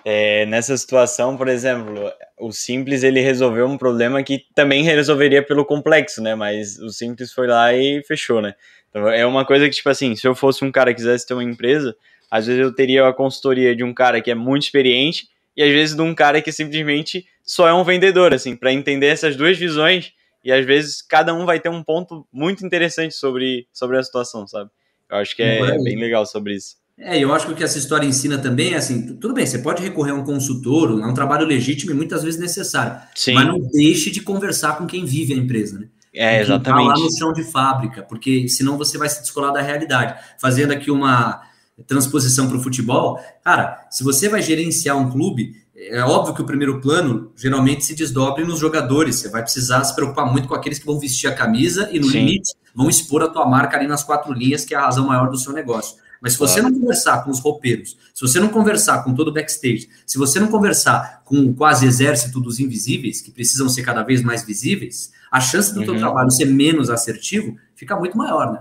é, nessa situação, por exemplo, o simples ele resolveu um problema que também resolveria pelo complexo, né? Mas o simples foi lá e fechou, né? Então é uma coisa que, tipo assim, se eu fosse um cara que quisesse ter uma empresa, às vezes eu teria a consultoria de um cara que é muito experiente e às vezes de um cara que simplesmente só é um vendedor, assim, para entender essas duas visões e às vezes cada um vai ter um ponto muito interessante sobre, sobre a situação, sabe? Eu acho que é, é bem legal sobre isso. É, eu acho que o que essa história ensina também é assim, tudo bem, você pode recorrer a um consultor, é um trabalho legítimo e muitas vezes necessário, Sim. mas não deixe de conversar com quem vive a empresa, né? É, exatamente. Tá lá no chão de fábrica, porque senão você vai se descolar da realidade. Fazendo aqui uma transposição para o futebol, cara, se você vai gerenciar um clube, é óbvio que o primeiro plano geralmente se desdobre nos jogadores. Você vai precisar se preocupar muito com aqueles que vão vestir a camisa e, no Sim. limite, vão expor a tua marca ali nas quatro linhas, que é a razão maior do seu negócio. Mas se você claro. não conversar com os roupeiros, se você não conversar com todo o backstage, se você não conversar com o quase exército dos invisíveis, que precisam ser cada vez mais visíveis, a chance do uhum. teu trabalho ser menos assertivo fica muito maior, né?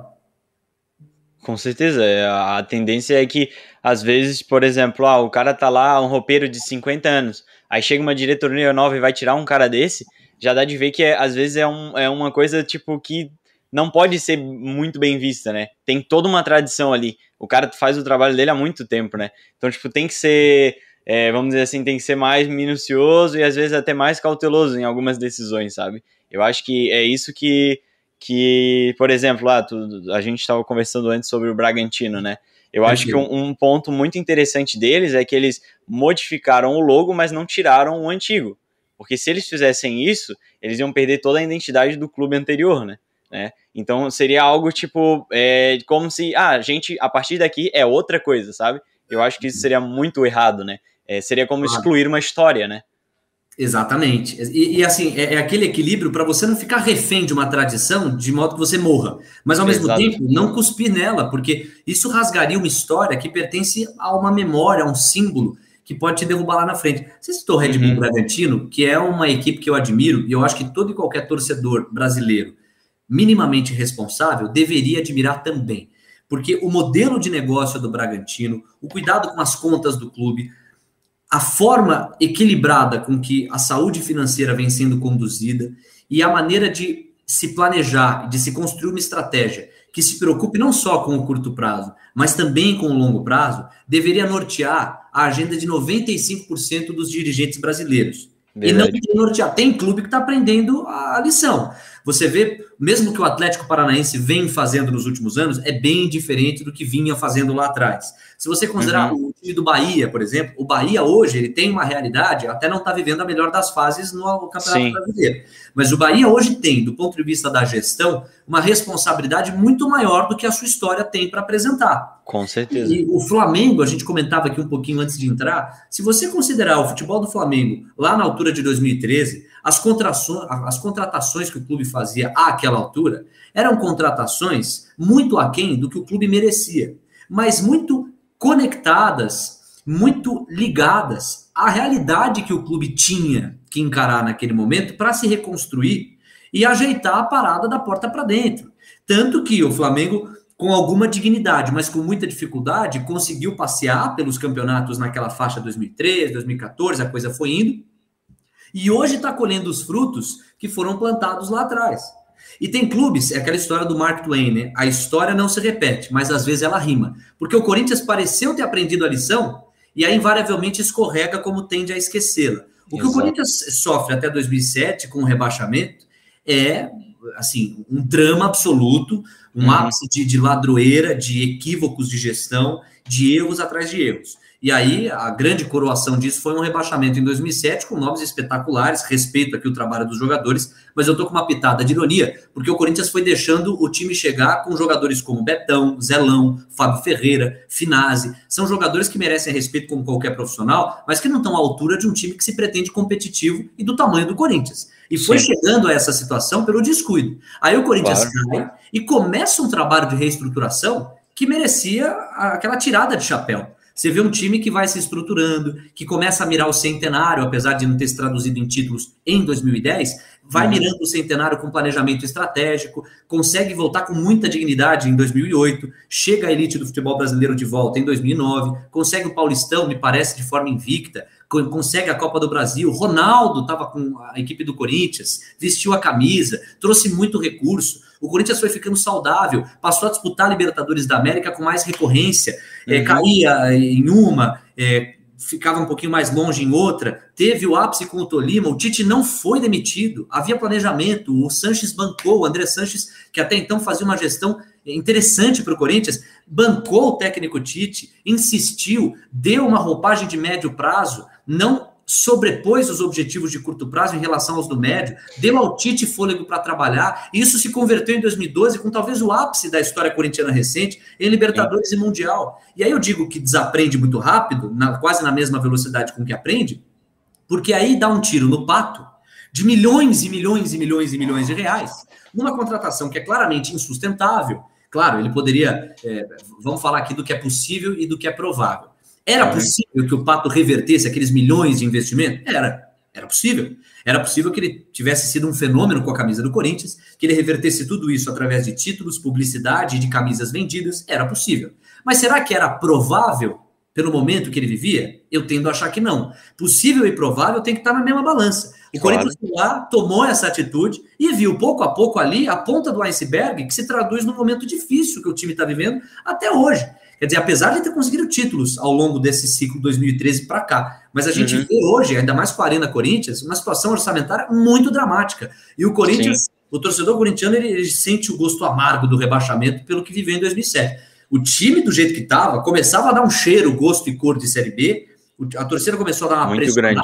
Com certeza. É, a tendência é que, às vezes, por exemplo, ah, o cara tá lá, um roupeiro de 50 anos, aí chega uma diretoria nova e vai tirar um cara desse, já dá de ver que, é, às vezes, é, um, é uma coisa, tipo, que não pode ser muito bem vista, né? Tem toda uma tradição ali. O cara faz o trabalho dele há muito tempo, né? Então, tipo, tem que ser, é, vamos dizer assim, tem que ser mais minucioso e, às vezes, até mais cauteloso em algumas decisões, sabe? Eu acho que é isso que que, por exemplo, ah, tu, a gente estava conversando antes sobre o Bragantino, né? Eu acho que um, um, ponto muito interessante deles é que eles modificaram o logo, mas não tiraram o antigo. Porque se eles fizessem isso, eles iam perder toda a identidade do clube anterior, né? Né? Então seria algo tipo, é, como se, ah, a gente, a partir daqui é outra coisa, sabe? Eu acho que isso seria muito errado, né? É, seria como excluir uma história, né? Exatamente. E, e assim, é, é, aquele equilíbrio para você não ficar refém de uma tradição de modo que você morra. Mas ao mesmo Exato. tempo, não cuspir nela, porque isso rasgaria uma história que pertence a uma memória, a um símbolo que pode te derrubar lá na frente. Você citou o Red Bull uhum. Bragantino, que é uma equipe que eu admiro, e eu acho que todo e qualquer torcedor brasileiro minimamente responsável deveria admirar também. Porque o modelo de negócio do Bragantino, o cuidado com as contas do clube, a forma equilibrada com que a saúde financeira vem sendo conduzida e a maneira de se planejar, de se construir uma estratégia que se preocupe não só com o curto prazo, mas também com o longo prazo, deveria nortear a agenda de 95% dos dirigentes brasileiros. Verdade. E não nortear. Tem clube que está aprendendo a lição. Você vê, mesmo que o Atlético Paranaense vem fazendo nos últimos anos, é bem diferente do que vinha fazendo lá atrás. Se você considerar uhum. o time do Bahia, por exemplo, o Bahia hoje ele tem uma realidade, até não está vivendo a melhor das fases no Campeonato Sim. Brasileiro. Mas o Bahia hoje tem, do ponto de vista da gestão, uma responsabilidade muito maior do que a sua história tem para apresentar. Com certeza. E o Flamengo, a gente comentava aqui um pouquinho antes de entrar, se você considerar o futebol do Flamengo lá na altura de 2013, as, as contratações que o clube fazia àquela altura eram contratações muito aquém do que o clube merecia, mas muito conectadas, muito ligadas à realidade que o clube tinha que encarar naquele momento para se reconstruir e ajeitar a parada da porta para dentro. Tanto que o Flamengo, com alguma dignidade, mas com muita dificuldade, conseguiu passear pelos campeonatos naquela faixa 2013, 2014, a coisa foi indo e hoje está colhendo os frutos que foram plantados lá atrás. E tem clubes, é aquela história do Mark Twain, né? A história não se repete, mas às vezes ela rima. Porque o Corinthians pareceu ter aprendido a lição e aí invariavelmente escorrega como tende a esquecê-la. O Exato. que o Corinthians sofre até 2007 com o rebaixamento é, assim, um drama absoluto, um uhum. ápice de, de ladroeira, de equívocos de gestão, de erros atrás de erros. E aí, a grande coroação disso foi um rebaixamento em 2007, com nomes espetaculares, respeito aqui o trabalho dos jogadores, mas eu tô com uma pitada de ironia, porque o Corinthians foi deixando o time chegar com jogadores como Betão, Zelão, Fábio Ferreira, Finazzi, são jogadores que merecem respeito como qualquer profissional, mas que não estão à altura de um time que se pretende competitivo e do tamanho do Corinthians. E foi Sim. chegando a essa situação pelo descuido. Aí o Corinthians claro. cai e começa um trabalho de reestruturação que merecia aquela tirada de chapéu. Você vê um time que vai se estruturando, que começa a mirar o centenário, apesar de não ter se traduzido em títulos em 2010, vai uhum. mirando o centenário com planejamento estratégico, consegue voltar com muita dignidade em 2008, chega à elite do futebol brasileiro de volta em 2009, consegue o Paulistão, me parece, de forma invicta, consegue a Copa do Brasil. Ronaldo estava com a equipe do Corinthians, vestiu a camisa, trouxe muito recurso. O Corinthians foi ficando saudável, passou a disputar a Libertadores da América com mais recorrência, é, uhum. caía em uma, é, ficava um pouquinho mais longe em outra, teve o ápice com o Tolima, o Tite não foi demitido, havia planejamento, o Sanches bancou, o André Sanches, que até então fazia uma gestão interessante para o Corinthians, bancou o técnico Tite, insistiu, deu uma roupagem de médio prazo, não sobrepôs os objetivos de curto prazo em relação aos do médio, deu ao Tite fôlego para trabalhar, e isso se converteu em 2012 com talvez o ápice da história corintiana recente em Libertadores Sim. e Mundial. E aí eu digo que desaprende muito rápido, na, quase na mesma velocidade com que aprende, porque aí dá um tiro no pato de milhões e milhões e milhões e milhões de reais, numa contratação que é claramente insustentável. Claro, ele poderia. É, vamos falar aqui do que é possível e do que é provável. Era possível que o Pato revertesse aqueles milhões de investimento? Era. Era possível. Era possível que ele tivesse sido um fenômeno com a camisa do Corinthians, que ele revertesse tudo isso através de títulos, publicidade e de camisas vendidas. Era possível. Mas será que era provável pelo momento que ele vivia? Eu tendo a achar que não. Possível e provável tem que estar na mesma balança. O claro. Corinthians foi lá, tomou essa atitude e viu pouco a pouco ali a ponta do iceberg que se traduz no momento difícil que o time está vivendo até hoje. Quer dizer, apesar de ter conseguido títulos ao longo desse ciclo 2013 para cá, mas a gente uhum. vê hoje, ainda mais com a Arena Corinthians, uma situação orçamentária muito dramática. E o Corinthians, Sim. o torcedor corintiano, ele, ele, sente o gosto amargo do rebaixamento pelo que viveu em 2007. O time, do jeito que estava, começava a dar um cheiro, gosto e cor de Série B, a torcida começou a dar uma muito pressão. Grande.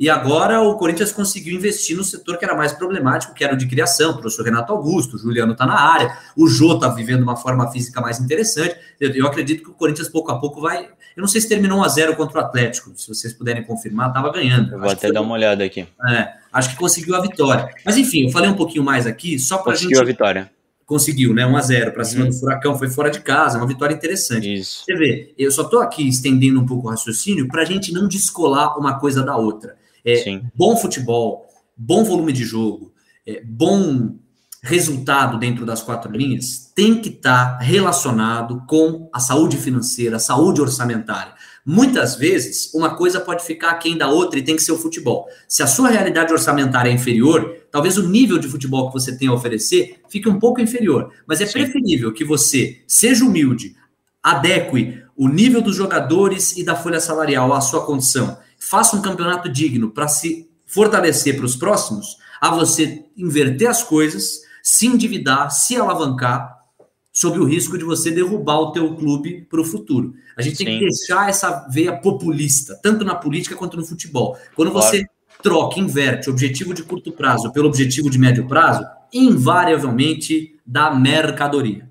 E agora o Corinthians conseguiu investir no setor que era mais problemático, que era o de criação. Trouxe o Renato Augusto, o Juliano está na área, o Jô está vivendo uma forma física mais interessante. Eu, eu, acredito que o Corinthians pouco a pouco vai. Eu não sei se terminou 1 a 0 contra o Atlético, se vocês puderem confirmar, estava ganhando. Eu vou acho até dar uma olhada aqui. É, acho que conseguiu a vitória. Mas enfim, eu falei um pouquinho mais aqui, só para a gente. Conseguiu a vitória conseguiu, né? 1 a 0 para cima uhum. do Furacão, foi fora de casa, uma vitória interessante. Isso. Você vê, eu só estou aqui estendendo um pouco o raciocínio para a gente não descolar uma coisa da outra. É, bom futebol, bom volume de jogo, é, bom resultado dentro das quatro linhas tem que estar tá relacionado com a saúde financeira, a saúde orçamentária. Muitas vezes, uma coisa pode ficar aquém da outra e tem que ser o futebol. Se a sua realidade orçamentária é inferior, talvez o nível de futebol que você tem a oferecer fique um pouco inferior. Mas é Sim. preferível que você seja humilde, adeque o nível dos jogadores e da folha salarial à sua condição faça um campeonato digno para se fortalecer para os próximos, a você inverter as coisas, se endividar, se alavancar, sob o risco de você derrubar o teu clube para o futuro. A gente Sim. tem que deixar essa veia populista, tanto na política quanto no futebol. Quando claro. você troca, inverte o objetivo de curto prazo pelo objetivo de médio prazo, invariavelmente dá mercadoria.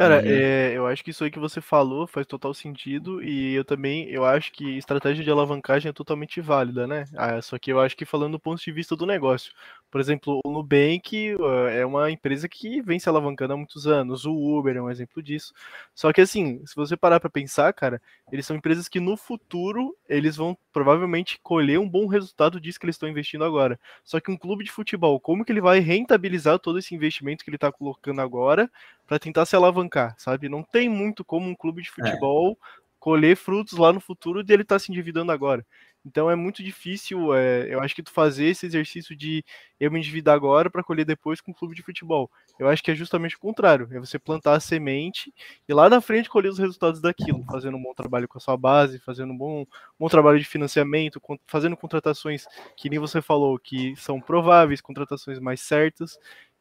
Cara, uhum. é, eu acho que isso aí que você falou faz total sentido e eu também, eu acho que estratégia de alavancagem é totalmente válida, né? Ah, só que eu acho que falando do ponto de vista do negócio. Por exemplo, o Nubank uh, é uma empresa que vem se alavancando há muitos anos, o Uber é um exemplo disso. Só que assim, se você parar para pensar, cara, eles são empresas que no futuro eles vão provavelmente colher um bom resultado disso que eles estão investindo agora. Só que um clube de futebol, como que ele vai rentabilizar todo esse investimento que ele está colocando agora para tentar se alavancar, sabe? Não tem muito como um clube de é. futebol é. colher frutos lá no futuro dele estar tá se endividando agora. Então é muito difícil, é, eu acho que tu fazer esse exercício de eu me endividar agora para colher depois com o clube de futebol. Eu acho que é justamente o contrário, é você plantar a semente e lá na frente colher os resultados daquilo, fazendo um bom trabalho com a sua base, fazendo um bom, bom trabalho de financiamento, fazendo contratações que nem você falou, que são prováveis, contratações mais certas.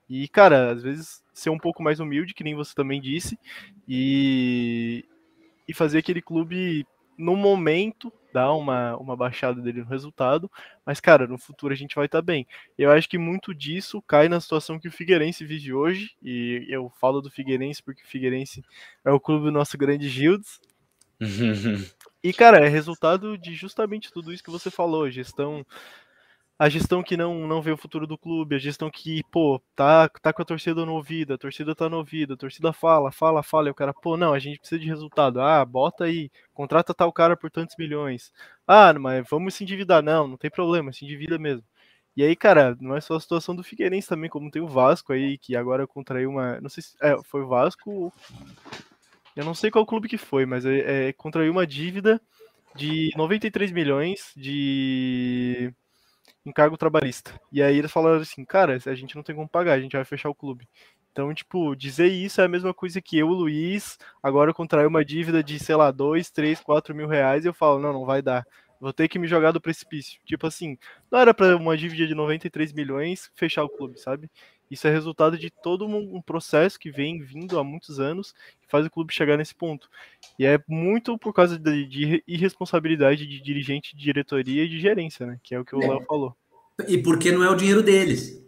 E, cara, às vezes ser um pouco mais humilde, que nem você também disse, e, e fazer aquele clube no momento dar uma, uma baixada dele no resultado, mas cara, no futuro a gente vai estar tá bem. Eu acho que muito disso cai na situação que o Figueirense vive hoje, e eu falo do Figueirense porque o Figueirense é o clube do nosso grande Gildes. e cara, é resultado de justamente tudo isso que você falou, gestão a gestão que não, não vê o futuro do clube, a gestão que, pô, tá, tá com a torcida no ouvido, a torcida tá no ouvido, a torcida fala, fala, fala, e o cara, pô, não, a gente precisa de resultado. Ah, bota aí, contrata tal cara por tantos milhões. Ah, mas vamos se endividar. Não, não tem problema, se endivida mesmo. E aí, cara, não é só a situação do Figueirense também, como tem o Vasco aí, que agora contraiu uma. Não sei se. É, foi o Vasco. Eu não sei qual clube que foi, mas é, é contraiu uma dívida de 93 milhões de encargo trabalhista. E aí eles falaram assim, cara, a gente não tem como pagar, a gente vai fechar o clube. Então, tipo, dizer isso é a mesma coisa que eu, Luiz, agora contrair uma dívida de, sei lá, 2, 3, 4 mil reais e eu falo, não, não vai dar. Vou ter que me jogar do precipício. Tipo assim, não era para uma dívida de 93 milhões fechar o clube, sabe? Isso é resultado de todo um processo que vem vindo há muitos anos que faz o clube chegar nesse ponto. E é muito por causa de, de irresponsabilidade de dirigente, de diretoria e de gerência, né? Que é o que o é. Léo falou. E porque não é o dinheiro deles.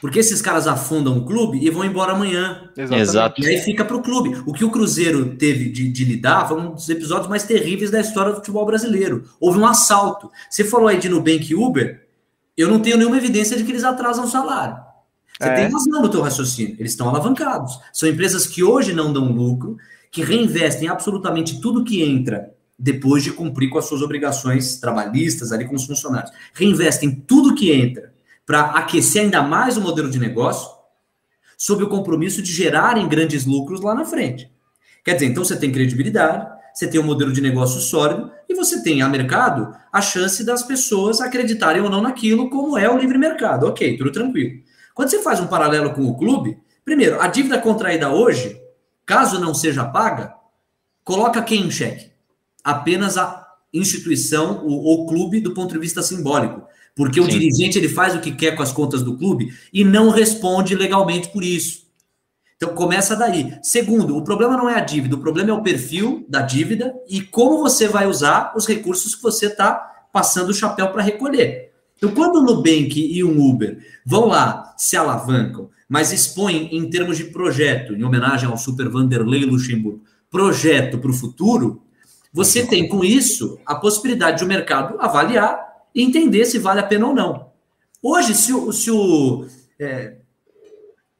Porque esses caras afundam o clube e vão embora amanhã. Exato. E aí fica para o clube. O que o Cruzeiro teve de, de, lidar foi um dos episódios mais terríveis da história do futebol brasileiro. Houve um assalto. Você falou aí de Nubank e Uber. Eu não tenho nenhuma evidência de que eles atrasam o salário. Você é. tem razão no teu raciocínio. Eles estão alavancados. São empresas que hoje não dão lucro, que reinvestem absolutamente tudo que entra depois de cumprir com as suas obrigações trabalhistas ali com os funcionários. Reinvestem tudo que entra para aquecer ainda mais o modelo de negócio, sob o compromisso de gerarem grandes lucros lá na frente. Quer dizer, então você tem credibilidade, você tem um modelo de negócio sólido e você tem a mercado a chance das pessoas acreditarem ou não naquilo, como é o livre mercado. Ok, tudo tranquilo. Quando você faz um paralelo com o clube, primeiro, a dívida contraída hoje, caso não seja paga, coloca quem em xeque? Apenas a instituição, o, o clube, do ponto de vista simbólico. Porque Sim. o dirigente ele faz o que quer com as contas do clube e não responde legalmente por isso. Então começa daí. Segundo, o problema não é a dívida, o problema é o perfil da dívida e como você vai usar os recursos que você está passando o chapéu para recolher. Então, quando o Nubank e o Uber vão lá, se alavancam, mas expõem em termos de projeto, em homenagem ao Super Vanderlei Luxemburgo, projeto para o futuro, você tem com isso a possibilidade de o mercado avaliar e entender se vale a pena ou não. Hoje, se o. Se o é,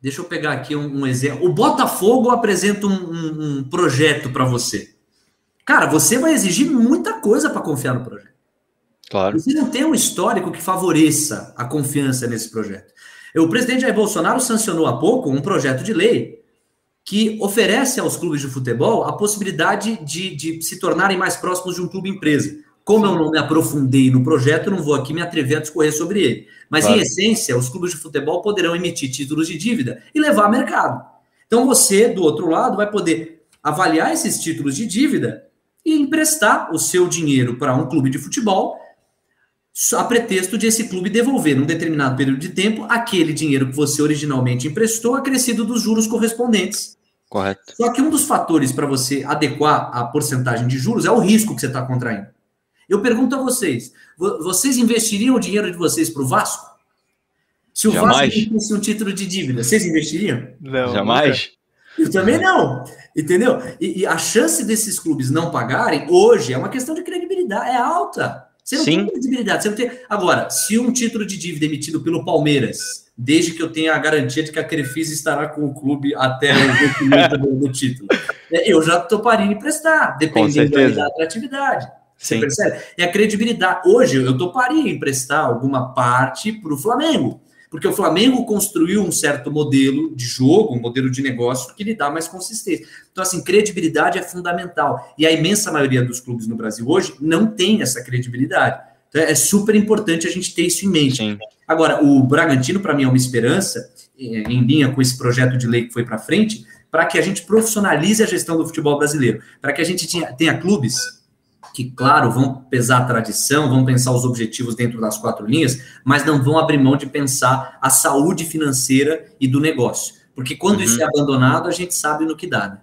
deixa eu pegar aqui um, um, exemplo. O Botafogo apresenta um, um, um projeto para você. Cara, você vai exigir muita coisa para confiar no projeto. Claro. Você não tem um histórico que favoreça a confiança nesse projeto. O presidente Jair Bolsonaro sancionou há pouco um projeto de lei que oferece aos clubes de futebol a possibilidade de, de se tornarem mais próximos de um clube empresa. Como eu não me aprofundei no projeto, não vou aqui me atrever a discorrer sobre ele. Mas, claro. em essência, os clubes de futebol poderão emitir títulos de dívida e levar a mercado. Então, você, do outro lado, vai poder avaliar esses títulos de dívida e emprestar o seu dinheiro para um clube de futebol a pretexto de esse clube devolver, num determinado período de tempo, aquele dinheiro que você originalmente emprestou, acrescido dos juros correspondentes. Correto. Só que um dos fatores para você adequar a porcentagem de juros é o risco que você está contraindo. Eu pergunto a vocês: vocês investiriam o dinheiro de vocês para o Vasco? Se o Jamais. Vasco fosse um título de dívida, vocês investiriam? Não, Jamais. Eu também não. Entendeu? E, e, a chance desses clubes não pagarem hoje é uma questão de credibilidade, é alta. Você não Sim. tem credibilidade. Você não tem... Agora, se um título de dívida emitido pelo Palmeiras, desde que eu tenha a garantia de que a Crefisa estará com o clube até o do, do título, é, eu já toparia emprestar, dependendo da atratividade. Sim. percebe? É a credibilidade. Hoje eu toparia emprestar alguma parte para o Flamengo, porque o Flamengo construiu um certo modelo de jogo, um modelo de negócio que lhe dá mais consistência. Então, assim, credibilidade é fundamental. E a imensa maioria dos clubes no Brasil hoje não tem essa credibilidade. Então, é super importante a gente ter isso em mente. Sim. Agora, o Bragantino, para mim, é uma esperança, é, em linha com esse projeto de lei que foi para frente, para que a gente profissionalize a gestão do futebol brasileiro, para que a gente tenha, tenha clubes que, claro, vão pesar a tradição, vão pensar os objetivos dentro das quatro linhas, mas não vão abrir mão de pensar a saúde financeira e do negócio. Porque quando uhum. isso é abandonado, a gente sabe no que dá. Né?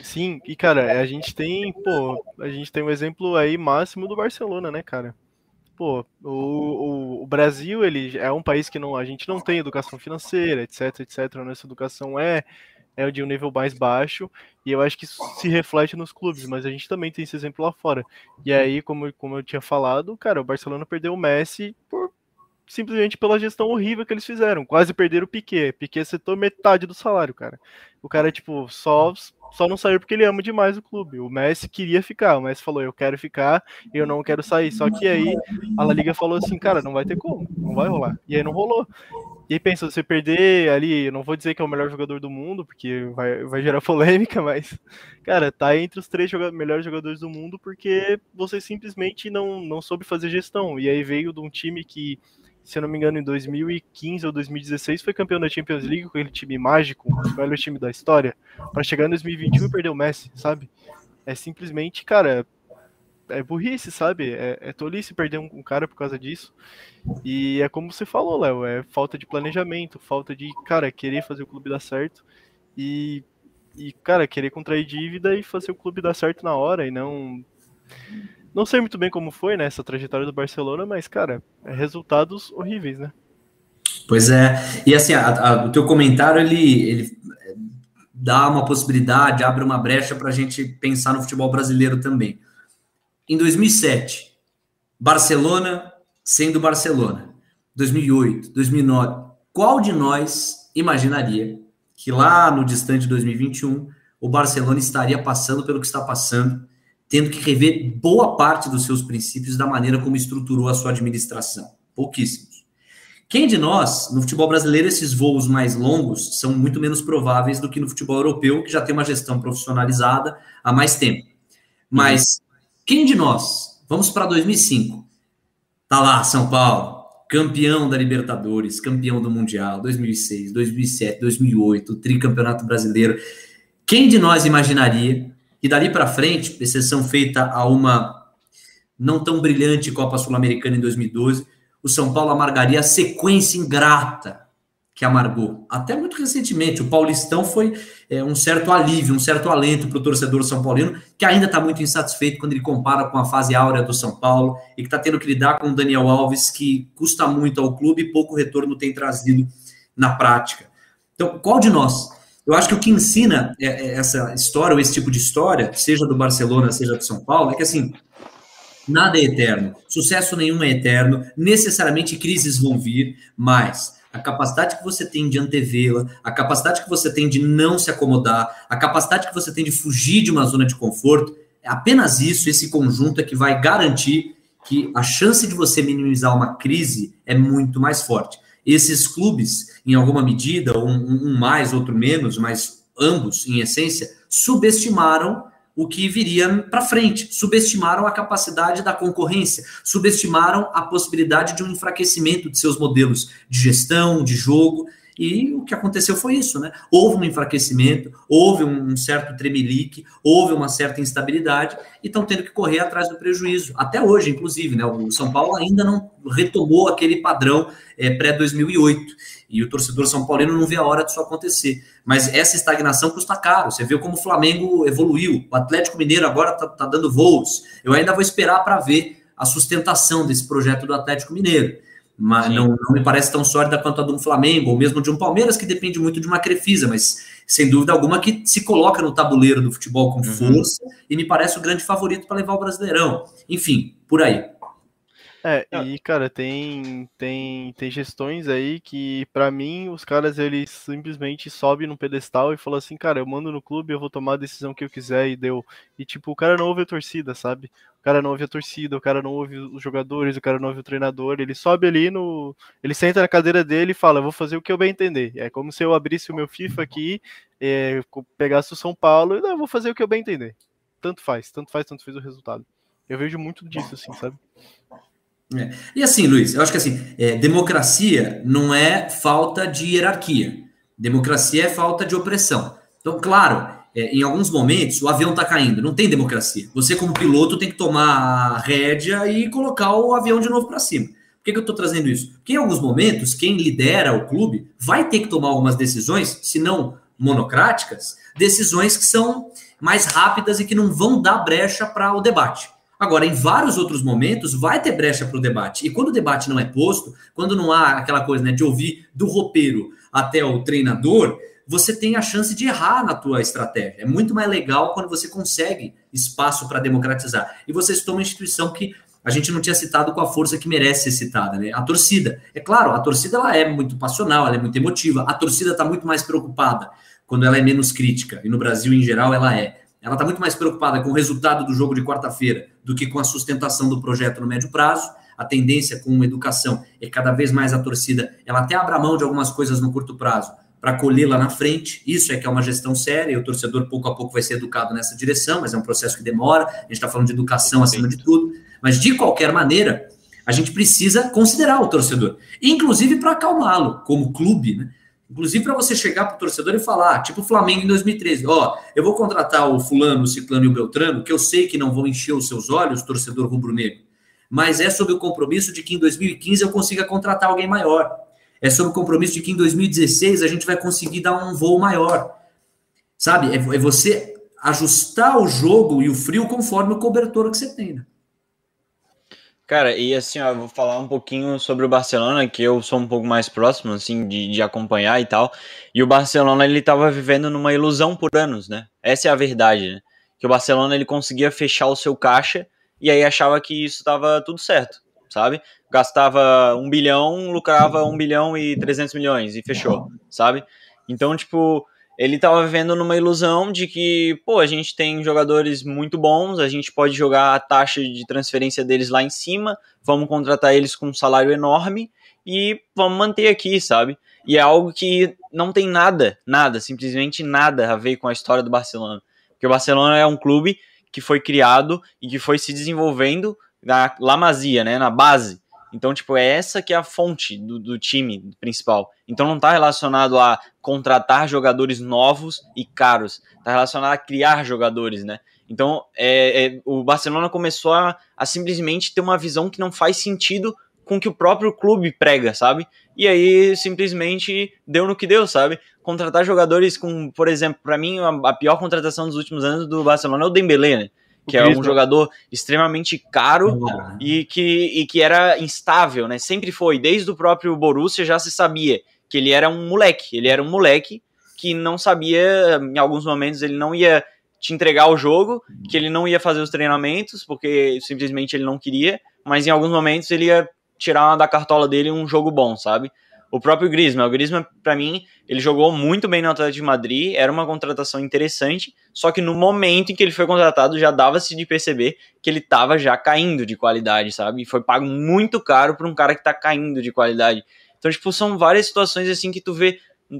Sim, e cara, a gente tem, pô, a gente tem um exemplo aí máximo do Barcelona, né, cara? Pô, o, o, o, Brasil, ele é um país que não, a gente não tem educação financeira, etc, etc. Nossa educação é é de um nível mais baixo, e eu acho que isso se reflete nos clubes, mas a gente também tem esse exemplo lá fora. E aí, como, como eu tinha falado, cara, o Barcelona perdeu o Messi por simplesmente pela gestão horrível que eles fizeram. Quase perderam o Piquet. Piquet setou metade do salário, cara. O cara, tipo, só só não saiu porque ele ama demais o clube. O Messi queria ficar, o Messi falou, eu quero ficar eu não quero sair. Só que aí a La Liga falou assim, cara, não vai ter como, não vai rolar. E aí não rolou. E aí pensa, você perder ali, eu não vou dizer que é o melhor jogador do mundo, porque vai, vai gerar polêmica, mas, cara, tá entre os três joga melhores jogadores do mundo porque você simplesmente não, não soube fazer gestão. E aí veio de um time que se eu não me engano, em 2015 ou 2016, foi campeão da Champions League com aquele time mágico, o melhor time da história, para chegar em 2021 e perder o Messi, sabe? É simplesmente, cara, é burrice, sabe? É, é tolice perder um, um, cara por causa disso. E é como você falou, Léo, é falta de planejamento, falta de, cara, querer fazer o clube dar certo e, e, cara, querer contrair dívida e fazer o clube dar certo na hora e não não sei muito bem como foi, né, essa trajetória do Barcelona, mas, cara, é resultados horríveis, né? Pois é. E assim, a, a, o teu comentário, ele, ele dá uma possibilidade, abre uma brecha para a gente pensar no futebol brasileiro também. Em 2007, Barcelona sendo Barcelona. 2008, 2009. Qual de nós imaginaria que lá no distante 2021 o Barcelona estaria passando pelo que está passando tendo que rever boa parte dos seus princípios da maneira como estruturou a sua administração. Pouquíssimos. Quem de nós, no futebol brasileiro, esses voos mais longos são muito menos prováveis do que no futebol europeu, que já tem uma gestão profissionalizada há mais tempo. Mas quem de nós, vamos para 2005, tá lá, São Paulo, campeão da Libertadores, campeão do Mundial, 2006, 2007, 2008, tricampeonato brasileiro. Quem de nós imaginaria e dali para frente, exceção feita a uma não tão brilhante Copa Sul-Americana em 2012, o São Paulo amargaria a sequência ingrata que amargou. Até muito recentemente, o Paulistão foi é, um certo alívio, um certo alento para o torcedor são paulino, que ainda está muito insatisfeito quando ele compara com a fase áurea do São Paulo e que está tendo que lidar com o Daniel Alves, que custa muito ao clube e pouco retorno tem trazido na prática. Então, qual de nós eu acho que o que ensina é, é, essa história, ou esse tipo de história, seja do Barcelona, seja do São Paulo, é que assim, nada é eterno, sucesso nenhum é eterno, necessariamente crises vão vir, mas a capacidade que você tem de antevê-la, a capacidade que você tem de não se acomodar, a capacidade que você tem de fugir de uma zona de conforto, é apenas isso, esse conjunto é que vai garantir que a chance de você minimizar uma crise é muito mais forte. Esses clubes, em alguma medida, um, um mais, outro menos, mas ambos, em essência, subestimaram o que viria para frente, subestimaram a capacidade da concorrência, subestimaram a possibilidade de um enfraquecimento de seus modelos de gestão, de jogo, e o que aconteceu foi isso, né? Houve um enfraquecimento, houve um certo tremelique, houve uma certa instabilidade e estão tendo que correr atrás do prejuízo. Até hoje, inclusive, né? O São Paulo ainda não retomou aquele padrão é, pré-2008 e o torcedor São Paulino não vê a hora disso acontecer. Mas essa estagnação custa caro. Você viu como o Flamengo evoluiu. O Atlético Mineiro agora está tá dando voos. Eu ainda vou esperar para ver a sustentação desse projeto do Atlético Mineiro mas não, não, me parece tão sólida quanto a de um Flamengo, ou mesmo de um Palmeiras, que depende muito de uma Crefisa, mas sem dúvida alguma que se coloca no tabuleiro do futebol com uhum. força e me parece o grande favorito para levar o Brasileirão. Enfim, por aí. É, e cara, tem tem tem gestões aí que para mim os caras eles simplesmente sobem no pedestal e falam assim, cara, eu mando no clube, eu vou tomar a decisão que eu quiser e deu. E tipo, o cara não ouve a torcida, sabe? O cara não ouve a torcida, o cara não ouve os jogadores, o cara não ouve o treinador, ele sobe ali no, ele senta na cadeira dele e fala, eu vou fazer o que eu bem entender. É como se eu abrisse o meu FIFA aqui, é, pegasse o São Paulo e não, eu vou fazer o que eu bem entender. Tanto faz, tanto faz, tanto fez o resultado. Eu vejo muito disso assim, sabe? É. E assim, Luiz, eu acho que assim, é, democracia não é falta de hierarquia. Democracia é falta de opressão. Então, claro, é, em alguns momentos o avião está caindo, não tem democracia. Você, como piloto, tem que tomar a rédea e colocar o avião de novo para cima. Por que, que eu estou trazendo isso? Porque em alguns momentos, quem lidera o clube vai ter que tomar algumas decisões, se não monocráticas, decisões que são mais rápidas e que não vão dar brecha para o debate. Agora, em vários outros momentos, vai ter brecha para o debate. E quando o debate não é posto, quando não há aquela coisa né, de ouvir do roupeiro até o treinador, você tem a chance de errar na tua estratégia. É muito mais legal quando você consegue espaço para democratizar. E você citou uma instituição que a gente não tinha citado com a força que merece ser citada, né? A torcida. É claro, a torcida ela é muito passional, ela é muito emotiva. A torcida está muito mais preocupada quando ela é menos crítica, e no Brasil em geral ela é. Ela está muito mais preocupada com o resultado do jogo de quarta-feira do que com a sustentação do projeto no médio prazo. A tendência com educação é cada vez mais a torcida, ela até abre mão de algumas coisas no curto prazo para colher lá na frente. Isso é que é uma gestão séria, e o torcedor pouco a pouco vai ser educado nessa direção, mas é um processo que demora. A gente está falando de educação acima de tudo. Mas de qualquer maneira, a gente precisa considerar o torcedor, inclusive para acalmá-lo, como clube, né? Inclusive para você chegar para o torcedor e falar, tipo o Flamengo em 2013, ó, eu vou contratar o fulano, o ciclano e o beltrano, que eu sei que não vão encher os seus olhos, torcedor rubro-negro, mas é sob o compromisso de que em 2015 eu consiga contratar alguém maior. É sob o compromisso de que em 2016 a gente vai conseguir dar um voo maior. Sabe? É, é você ajustar o jogo e o frio conforme o cobertor que você tem, né? Cara, e assim, ó, eu vou falar um pouquinho sobre o Barcelona, que eu sou um pouco mais próximo, assim, de, de acompanhar e tal. E o Barcelona, ele tava vivendo numa ilusão por anos, né? Essa é a verdade, né? Que o Barcelona, ele conseguia fechar o seu caixa e aí achava que isso tava tudo certo, sabe? Gastava um bilhão, lucrava um bilhão e 300 milhões e fechou, sabe? Então, tipo, ele estava vivendo numa ilusão de que, pô, a gente tem jogadores muito bons, a gente pode jogar a taxa de transferência deles lá em cima, vamos contratar eles com um salário enorme e vamos manter aqui, sabe? E é algo que não tem nada, nada, simplesmente nada a ver com a história do Barcelona. Porque o Barcelona é um clube que foi criado e que foi se desenvolvendo na La Masia, né, na base. Então, tipo, é essa que é a fonte do, do time principal. Então não está relacionado a contratar jogadores novos e caros. Está relacionado a criar jogadores, né? Então, é, é, o Barcelona começou a, a simplesmente ter uma visão que não faz sentido com que o próprio clube prega, sabe? E aí simplesmente deu no que deu, sabe? Contratar jogadores com, por exemplo, para mim a, pior contratação dos últimos anos do Barcelona é o Dembélé, né? Que é um jogador extremamente caro e que, e que era instável, né? Sempre foi, desde o próprio Borussia já se sabia que ele era um moleque, ele era um moleque que não sabia, em alguns momentos ele não ia te entregar o jogo, que ele não ia fazer os treinamentos, porque simplesmente ele não queria, mas em alguns momentos ele ia tirar da cartola dele um jogo bom, sabe? O próprio Griezmann, o Griezmann, para mim, ele jogou muito bem no Atlético de Madrid, era uma contratação interessante, só que no momento em que ele foi contratado já dava-se de perceber que ele estava já caindo de qualidade, sabe? E foi pago muito caro para um cara que está caindo de qualidade. Então, tipo, são várias situações assim que tu vê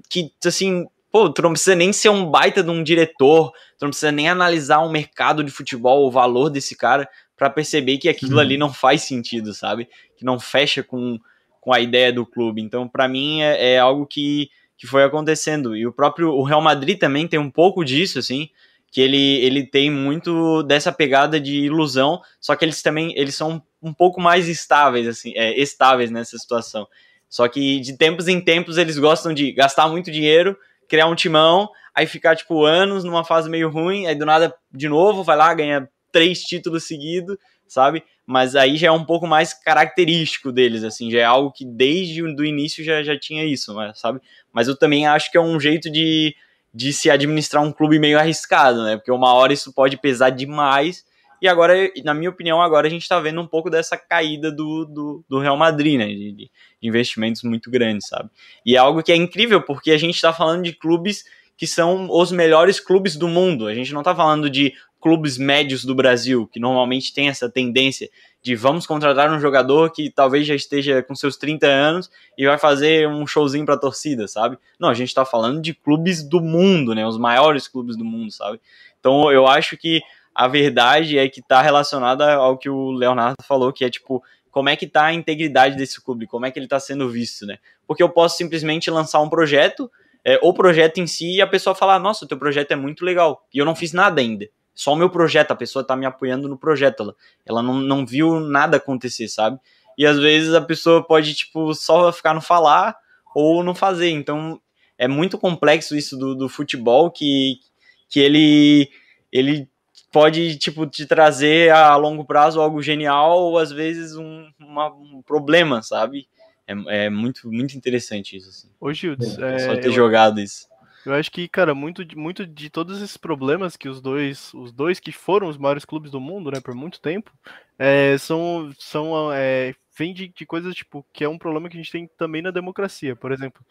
que, assim, pô, tu não precisa nem ser um baita de um diretor, tu não precisa nem analisar um mercado de futebol, o valor desse cara, para perceber que aquilo uhum. ali não faz sentido, sabe? Que não fecha com com a ideia do clube. Então, para mim, é, é, algo que, que foi acontecendo. E o próprio o Real Madrid também tem um pouco disso, assim, que ele, ele tem muito dessa pegada de ilusão, só que eles também eles são um pouco mais estáveis, assim, é, estáveis nessa situação. Só que de tempos em tempos eles gostam de gastar muito dinheiro, criar um timão, aí ficar, tipo, anos numa fase meio ruim, aí do nada, de novo, vai lá, ganha três títulos seguidos, sabe? Mas aí já é um pouco mais característico deles, assim, já é algo que desde o início já, já tinha isso, mas, sabe? Mas eu também acho que é um jeito de, de se administrar um clube meio arriscado, né? Porque uma hora isso pode pesar demais, e agora, na minha opinião, agora a gente tá vendo um pouco dessa caída do, do, do Real Madrid, né? De, de, investimentos muito grandes, sabe? E é algo que é incrível, porque a gente tá falando de clubes que são os melhores clubes do mundo. A gente não tá falando de clubes médios do Brasil, que normalmente tem essa tendência de vamos contratar um jogador que talvez já esteja com seus 30 anos e vai fazer um showzinho para a torcida, sabe? Não, a gente está falando de clubes do mundo, né? Os maiores clubes do mundo, sabe? Então eu acho que a verdade é que está relacionada ao que o Leonardo falou, que é tipo, como é que está a integridade desse clube, como é que ele está sendo visto, né? Porque eu posso simplesmente lançar um projeto, é, o projeto em si, e a pessoa falar, nossa, o teu projeto é muito legal, e eu não fiz nada ainda só o meu projeto, a pessoa tá me apoiando no projeto, ela, ela não, não viu nada acontecer, sabe? E às vezes a pessoa pode, tipo, só ficar no falar ou não fazer. Então é muito complexo isso do, do futebol que, que ele, ele pode, tipo, te trazer a longo prazo algo genial ou às vezes um, uma, um problema, sabe? É, é muito, muito interessante isso. Assim. Ô, Gildes, é, só ter eu... jogado isso. Eu acho que, cara, muito, muito de todos esses problemas que os dois, os dois que foram os maiores clubes do mundo, né, por muito tempo, é, são, são é, vem de, de coisas tipo que é um problema que a gente tem também na democracia. Por exemplo,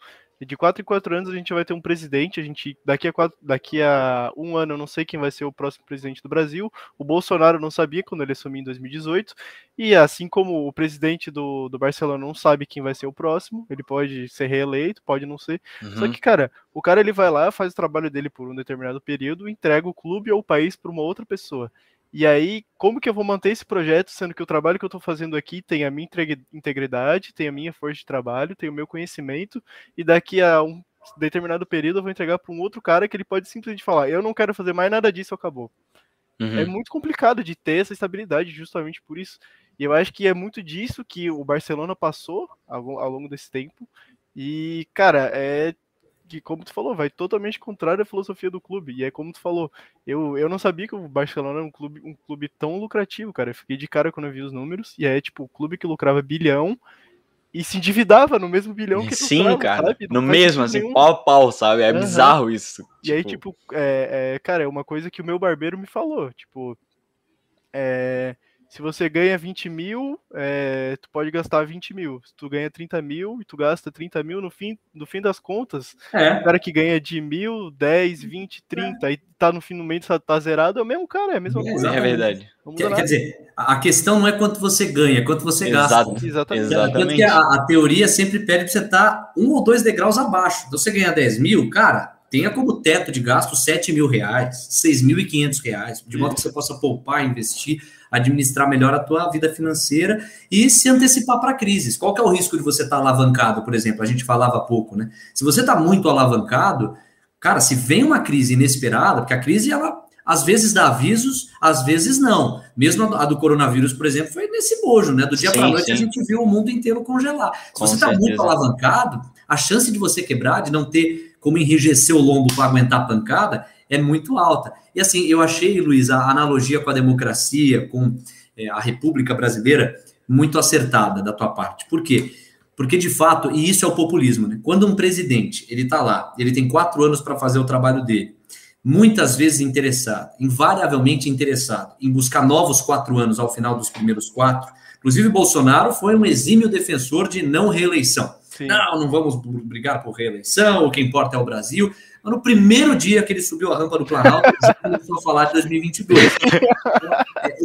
de quatro em quatro anos a gente vai ter um presidente. A gente daqui a quatro, daqui a um ano eu não sei quem vai ser o próximo presidente do Brasil. O Bolsonaro não sabia quando ele assumiu em 2018 e assim como o presidente do, do Barcelona não sabe quem vai ser o próximo, ele pode ser reeleito, pode não ser. Uhum. Só que cara, o cara ele vai lá, faz o trabalho dele por um determinado período, entrega o clube ou o país para uma outra pessoa. E aí, como que eu vou manter esse projeto, sendo que o trabalho que eu estou fazendo aqui tem a minha integridade, tem a minha força de trabalho, tem o meu conhecimento, e daqui a um determinado período eu vou entregar para um outro cara que ele pode simplesmente falar: eu não quero fazer mais nada disso, acabou. Uhum. É muito complicado de ter essa estabilidade justamente por isso. E eu acho que é muito disso que o Barcelona passou ao, ao longo desse tempo. E, cara, é que, como tu falou, vai totalmente contrário à filosofia do clube. E é como tu falou, eu, eu não sabia que o Barcelona era um clube, um clube tão lucrativo, cara. Eu fiquei de cara quando eu vi os números. E é tipo, o clube que lucrava bilhão e se endividava no mesmo bilhão que Sim, lucrava, cara. Sabe? No mesmo, assim, nenhum. pau a pau, sabe? É uhum. bizarro isso. E tipo... aí, tipo, é, é, cara, é uma coisa que o meu barbeiro me falou. Tipo, é se você ganha 20 mil, é, tu pode gastar 20 mil. Se tu ganha 30 mil e tu gasta 30 mil, no fim, no fim das contas, é. o cara que ganha de mil, 10, 20, 30 é. e tá no fim do mês, tá, tá zerado, é o mesmo cara, é a mesma é, coisa. É verdade. Quer, quer, dizer, a questão não é quanto você ganha, é quanto você Exato. gasta. Exatamente. Exatamente. A, a, teoria sempre pede pra você estar tá um ou dois degraus abaixo. Então você ganha 10 mil, cara, tenha como teto de gasto 7 mil reais, 6.500 reais, de modo que você possa poupar, investir administrar melhor a tua vida financeira e se antecipar para crises. Qual que é o risco de você estar tá alavancado, por exemplo? A gente falava há pouco, né? Se você está muito alavancado, cara, se vem uma crise inesperada, porque a crise ela às vezes dá avisos, às vezes não. Mesmo a do coronavírus, por exemplo, foi nesse bojo, né? Do dia para noite sim. a gente viu o mundo inteiro congelar. Se Com você está muito alavancado, a chance de você quebrar, de não ter como enrijecer o lombo para aguentar a pancada, é muito alta. E assim, eu achei, Luiz, a analogia com a democracia, com é, a República Brasileira, muito acertada da tua parte. Por quê? Porque, de fato, e isso é o populismo, né? Quando um presidente, ele está lá, ele tem quatro anos para fazer o trabalho dele, muitas vezes interessado, invariavelmente interessado em buscar novos quatro anos ao final dos primeiros quatro, inclusive Bolsonaro foi um exímio defensor de não reeleição. Sim. Não, não vamos brigar por reeleição, o que importa é o Brasil. Mas no primeiro dia que ele subiu a rampa do Planalto, ele começou a falar de 2022.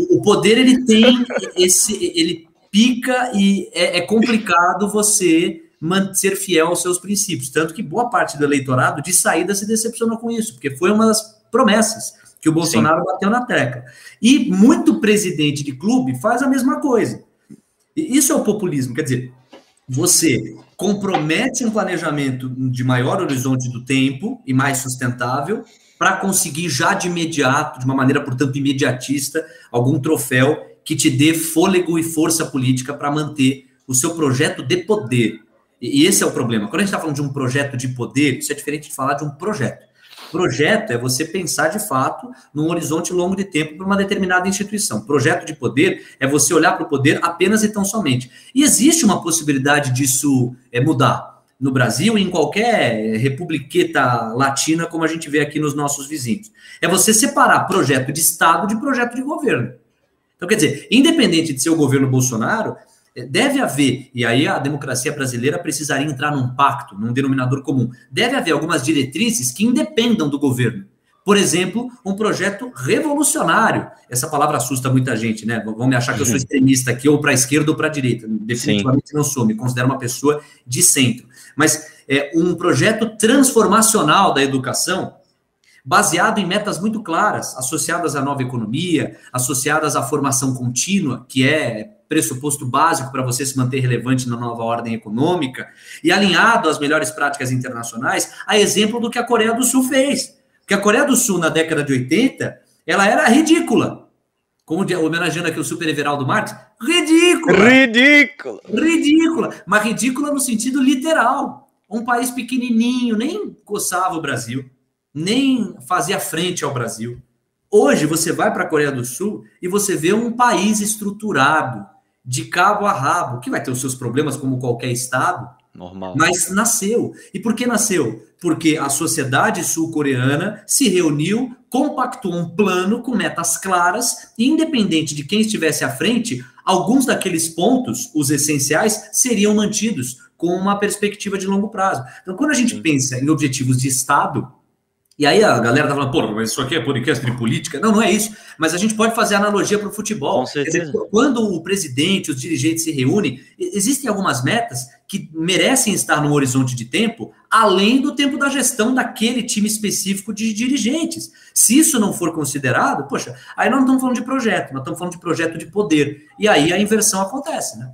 o poder ele tem esse, ele pica e é, é complicado você manter fiel aos seus princípios. Tanto que boa parte do eleitorado de saída se decepcionou com isso, porque foi uma das promessas que o Bolsonaro Sim. bateu na tecla. E muito presidente de clube faz a mesma coisa. E isso é o populismo, quer dizer, você compromete um planejamento de maior horizonte do tempo e mais sustentável para conseguir já de imediato, de uma maneira, portanto, imediatista, algum troféu que te dê fôlego e força política para manter o seu projeto de poder. E esse é o problema. Quando a gente está falando de um projeto de poder, isso é diferente de falar de um projeto. Projeto é você pensar de fato num horizonte longo de tempo para uma determinada instituição. Projeto de poder é você olhar para o poder apenas e tão somente. E existe uma possibilidade disso é, mudar no Brasil e em qualquer republiqueta latina, como a gente vê aqui nos nossos vizinhos. É você separar projeto de Estado de projeto de governo. Então, quer dizer, independente de ser o governo Bolsonaro, deve haver, e aí a democracia brasileira precisaria entrar num pacto, num denominador comum. Deve haver algumas diretrizes que independam do governo. Por exemplo, um projeto revolucionário. Essa palavra assusta muita gente, né? Vão me achar que eu sou uhum. extremista aqui, ou para a esquerda ou para a direita. Definitivamente Sim. não sou, me considero uma pessoa de centro. Mas é um projeto transformacional da educação, baseado em metas muito claras, associadas à nova economia, associadas à formação contínua, que é pressuposto básico para você se manter relevante na nova ordem econômica, e alinhado às melhores práticas internacionais, a exemplo do que a Coreia do Sul fez. Que a Coreia do Sul, na década de 80, ela era ridícula. Como homenageando aqui o super Everaldo Marques, ridícula! Ridícula! Ridícula! Mas ridícula no sentido literal. Um país pequenininho, nem coçava o Brasil, nem fazia frente ao Brasil. Hoje você vai para a Coreia do Sul e você vê um país estruturado, de cabo a rabo, que vai ter os seus problemas como qualquer estado, Normal. mas nasceu. E por que nasceu? Porque a sociedade sul-coreana se reuniu, compactou um plano com metas claras, e independente de quem estivesse à frente, alguns daqueles pontos, os essenciais, seriam mantidos, com uma perspectiva de longo prazo. Então, quando a gente Sim. pensa em objetivos de Estado, e aí a galera tá falando, pô, mas isso aqui é podcast de política? Não, não é isso. Mas a gente pode fazer analogia para o futebol. Com certeza. Dizer, quando o presidente, os dirigentes se reúnem, existem algumas metas que merecem estar no horizonte de tempo, além do tempo da gestão daquele time específico de dirigentes. Se isso não for considerado, poxa, aí nós não estamos falando de projeto, nós estamos falando de projeto de poder. E aí a inversão acontece, né?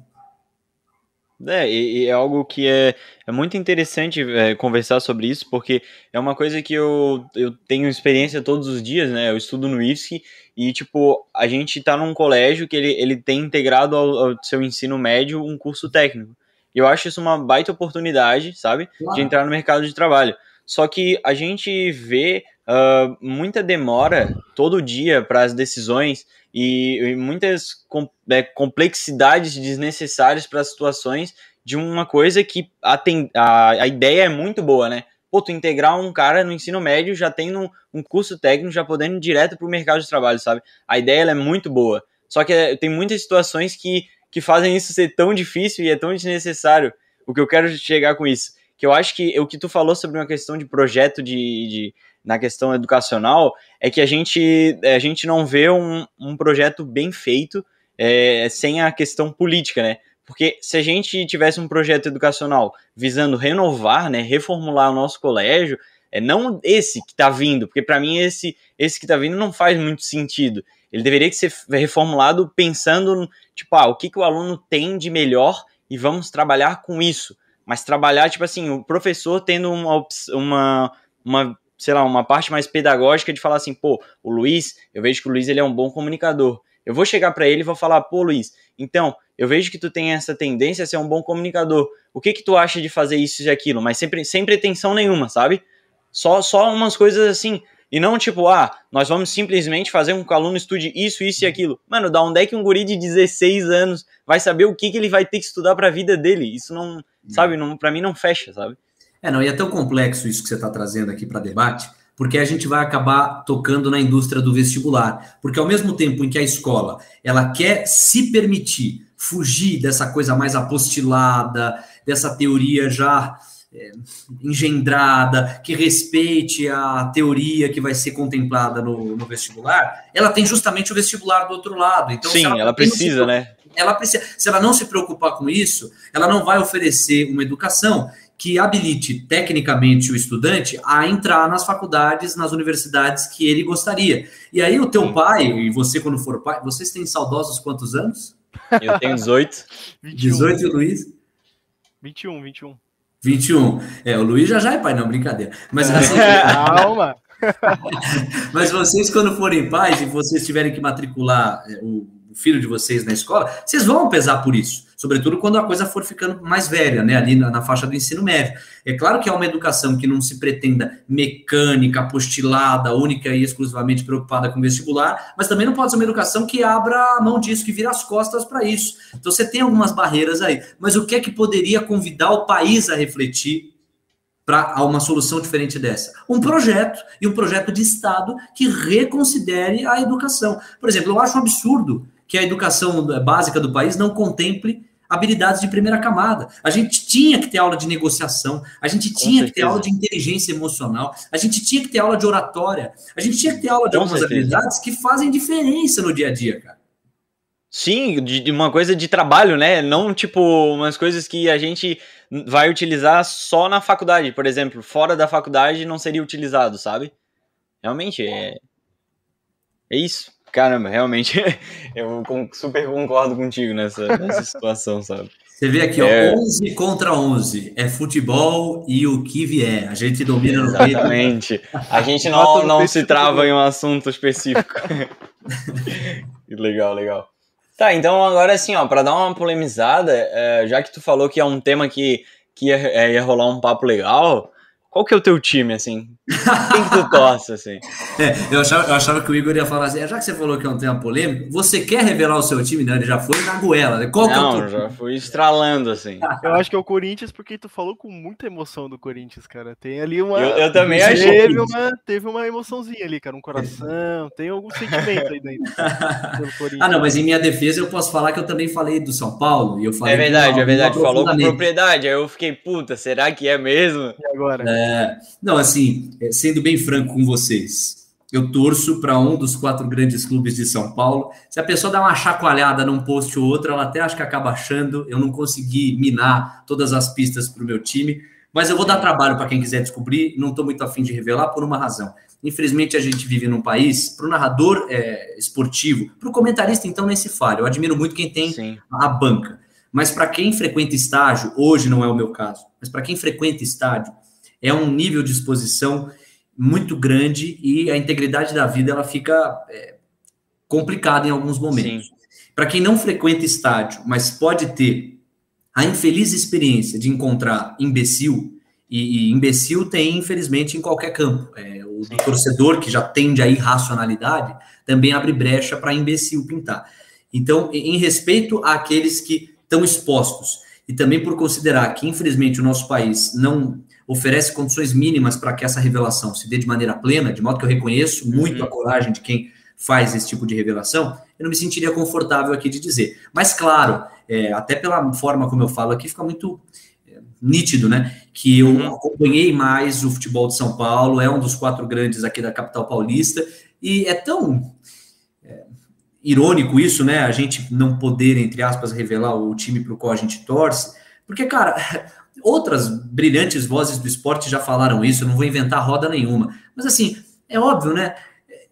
É, e, e, é algo que é, é muito interessante é, conversar sobre isso, porque é uma coisa que eu, eu tenho experiência todos os dias, né? Eu estudo no IFSC e, tipo, a gente tá num colégio que ele, ele tem integrado ao, ao seu ensino médio um curso técnico. E eu acho isso uma baita oportunidade, sabe? De entrar no mercado de trabalho. Só que a gente vê uh, muita demora todo dia para as decisões e, e muitas com, é, complexidades desnecessárias para as situações de uma coisa que a, tem, a, a ideia é muito boa, né? Pô, tu integrar um cara no ensino médio já um, um curso técnico, já podendo ir direto para o mercado de trabalho, sabe? A ideia é muito boa. Só que é, tem muitas situações que, que fazem isso ser tão difícil e é tão desnecessário. O que eu quero chegar com isso? Que eu acho que o que tu falou sobre uma questão de projeto de, de na questão educacional é que a gente, a gente não vê um, um projeto bem feito é, sem a questão política, né? Porque se a gente tivesse um projeto educacional visando renovar, né, reformular o nosso colégio, é não esse que está vindo, porque para mim esse esse que está vindo não faz muito sentido. Ele deveria ser reformulado pensando, tipo, ah, o que, que o aluno tem de melhor e vamos trabalhar com isso. Mas trabalhar, tipo assim, o professor tendo uma, uma, uma sei lá, uma parte mais pedagógica de falar assim, pô, o Luiz, eu vejo que o Luiz ele é um bom comunicador. Eu vou chegar para ele e vou falar, pô, Luiz, então, eu vejo que tu tem essa tendência a ser um bom comunicador. O que que tu acha de fazer isso e aquilo? Mas sempre sem pretensão nenhuma, sabe? Só só umas coisas assim, e não tipo, ah, nós vamos simplesmente fazer com que o aluno estude isso, isso e aquilo. Mano, da onde é que um guri de 16 anos vai saber o que, que ele vai ter que estudar para a vida dele? Isso não, sabe, não, para mim não fecha, sabe? É, não, e é tão complexo isso que você está trazendo aqui para debate, porque a gente vai acabar tocando na indústria do vestibular. Porque ao mesmo tempo em que a escola ela quer se permitir fugir dessa coisa mais apostilada, dessa teoria já é, engendrada, que respeite a teoria que vai ser contemplada no, no, vestibular, ela tem justamente o vestibular do outro lado. Então, Sim, ela, ela precisa, né? Ela precisa. Se ela não se preocupar com isso, ela não vai oferecer uma educação que habilite tecnicamente o estudante a entrar nas faculdades, nas universidades que ele gostaria. E aí o teu Sim. pai e você quando for pai, vocês têm saudosos quantos anos? Eu tenho 18. 18 e o Luiz? 21, 21. 21. É, o Luiz já já é pai, não, brincadeira. Mas assim, Calma. Mas vocês, quando forem pais e vocês tiverem que matricular é, filho de vocês na escola, vocês vão pesar por isso sobretudo quando a coisa for ficando mais velha, né, ali na, na, faixa do ensino médio. É claro que é uma educação que não se pretenda mecânica, apostilada, única e exclusivamente preocupada com vestibular, mas também não pode ser uma educação que abra a mão disso, que vira as costas para isso. Então você tem algumas barreiras aí, mas o que é que poderia convidar o país a refletir para uma solução diferente dessa? Um projeto, e um projeto de Estado que reconsidere a educação. Por exemplo, eu acho um absurdo que a educação básica do país não contemple habilidades de primeira camada. A gente tinha que ter aula de negociação, a gente tinha que ter aula de inteligência emocional, a gente tinha que ter aula de oratória, a gente tinha que ter aula de Com algumas certeza. habilidades que fazem diferença no dia a dia, cara. Sim, de uma coisa de trabalho, né? Não tipo umas coisas que a gente vai utilizar só na faculdade, por exemplo, fora da faculdade não seria utilizado, sabe? Realmente é é isso. Caramba, realmente eu super concordo contigo nessa, nessa situação, sabe? Você vê aqui, é... ó, 11 contra 11. É futebol e o que vier. A gente domina no. Exatamente. A gente não, não se trava em um assunto específico. legal, legal. Tá, então agora assim, ó, para dar uma polemizada, é, já que tu falou que é um tema que, que ia, é, ia rolar um papo legal, qual que é o teu time, assim? Quem que tu torce, assim? É, eu achava, eu achava que o Igor ia falar assim, já que você falou que é um tema polêmico, você quer revelar o seu time? Não, ele já foi na goela, né? Qual Não, que é o teu já fui estralando, assim. Eu acho que é o Corinthians, porque tu falou com muita emoção do Corinthians, cara. Tem ali uma... Eu, eu também achei. Teve uma, teve uma emoçãozinha ali, cara, um coração, tem algum sentimento aí dentro. ah, não, mas em minha defesa eu posso falar que eu também falei do São Paulo, e eu falei... É verdade, é verdade, falou com propriedade, aí eu fiquei, puta, será que é mesmo? E agora? É, é, não, assim, é, sendo bem franco com vocês, eu torço para um dos quatro grandes clubes de São Paulo. Se a pessoa dá uma chacoalhada num post ou outro, ela até acha que acaba achando. Eu não consegui minar todas as pistas para o meu time, mas eu vou dar trabalho para quem quiser descobrir. Não estou muito afim de revelar por uma razão. Infelizmente, a gente vive num país, para o narrador é, esportivo, para o comentarista, então, nem se fala. Eu admiro muito quem tem Sim. a banca. Mas para quem frequenta estágio, hoje não é o meu caso, mas para quem frequenta estádio, é um nível de exposição muito grande e a integridade da vida ela fica é, complicada em alguns momentos. Para quem não frequenta estádio, mas pode ter a infeliz experiência de encontrar imbecil, e, e imbecil tem, infelizmente, em qualquer campo. É, o torcedor que já tende à irracionalidade também abre brecha para imbecil pintar. Então, em respeito àqueles que estão expostos, e também por considerar que, infelizmente, o nosso país não oferece condições mínimas para que essa revelação se dê de maneira plena, de modo que eu reconheço muito uhum. a coragem de quem faz esse tipo de revelação, eu não me sentiria confortável aqui de dizer. Mas, claro, é, até pela forma como eu falo aqui, fica muito é, nítido, né? Que eu uhum. acompanhei mais o futebol de São Paulo, é um dos quatro grandes aqui da capital paulista, e é tão irônico isso, né? A gente não poder, entre aspas, revelar o time para o qual a gente torce, porque, cara, Outras brilhantes vozes do esporte já falaram isso, não vou inventar roda nenhuma. Mas assim, é óbvio, né?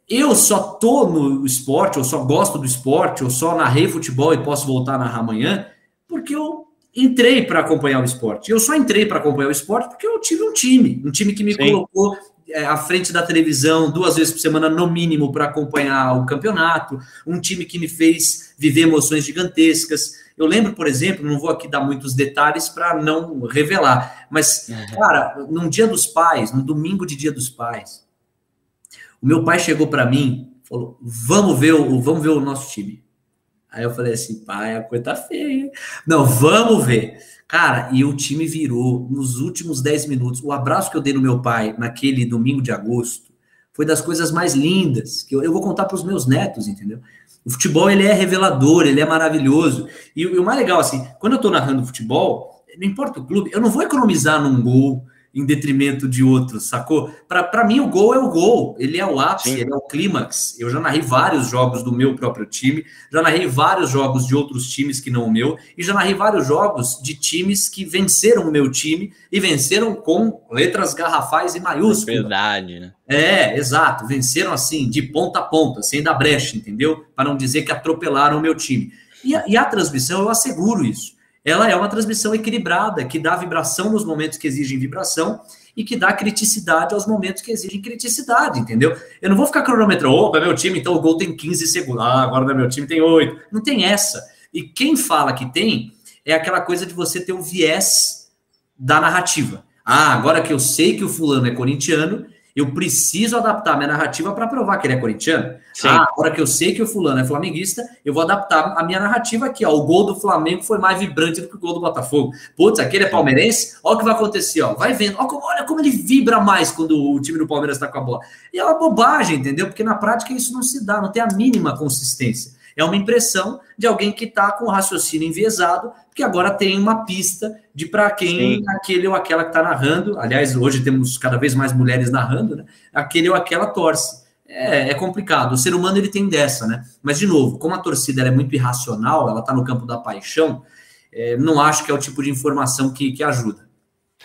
Eu só tô no esporte, ou só gosto do esporte, ou só narrei futebol e posso voltar a narrar amanhã, porque eu entrei para acompanhar o esporte. Eu só entrei para acompanhar o esporte porque eu tive um time, um time que me Sim. colocou à frente da televisão duas vezes por semana, no mínimo, para acompanhar o campeonato, um time que me fez viver emoções gigantescas. Eu lembro, por exemplo, não vou aqui dar muitos detalhes para não revelar, mas, uhum. cara, num dia dos pais, no domingo de dia dos pais, o meu pai chegou para mim falou: vamos ver, o, vamos ver o nosso time. Aí eu falei assim, pai, a coisa tá feia. Não, vamos ver. Cara, e o time virou nos últimos 10 minutos. O abraço que eu dei no meu pai naquele domingo de agosto foi das coisas mais lindas que eu, eu vou contar para os meus netos, entendeu? O futebol ele é revelador, ele é maravilhoso. E, e o mais legal, assim, quando eu estou narrando futebol, não importa o clube, eu não vou economizar num gol, em detrimento de outros, sacou? Para mim, o gol é o gol, ele é o ápice, Sim. ele é o clímax. Eu já narrei vários jogos do meu próprio time, já narrei vários jogos de outros times que não o meu, e já narrei vários jogos de times que venceram o meu time e venceram com letras garrafais e maiúsculas. Verdade, né? É, exato, venceram assim, de ponta a ponta, sem dar brecha, entendeu? Para não dizer que atropelaram o meu time. E a, e a transmissão, eu asseguro isso ela é uma transmissão equilibrada, que dá vibração nos momentos que exigem vibração e que dá criticidade aos momentos que exigem criticidade, entendeu? Eu não vou ficar cronometrando, opa, é meu time, então o gol tem 15 segundos, ah, agora no meu time tem 8. Não tem essa. E quem fala que tem é aquela coisa de você ter o viés da narrativa. Ah, agora que eu sei que o fulano é corintiano, eu preciso adaptar minha narrativa para provar que ele é corintiano. Sim. Ah, agora que eu sei que o fulano é flamenguista, eu vou adaptar a minha narrativa aqui. Ó. O gol do Flamengo foi mais vibrante do que o gol do Botafogo. Putz, aquele é palmeirense? Olha o que vai acontecer, ó. Vai vendo. Olha como, olha como ele vibra mais quando o time do Palmeiras está com a bola. E é uma bobagem, entendeu? Porque na prática isso não se dá, não tem a mínima consistência. É uma impressão de alguém que está com o raciocínio enviesado, que agora tem uma pista de para quem Sim. aquele ou aquela que está narrando. Aliás, hoje temos cada vez mais mulheres narrando, né? Aquele ou aquela torce. É, é, complicado. O ser humano ele tem dessa, né? Mas, de novo, como a torcida é muito irracional, ela está no campo da paixão, é, não acho que é o tipo de informação que, que ajuda.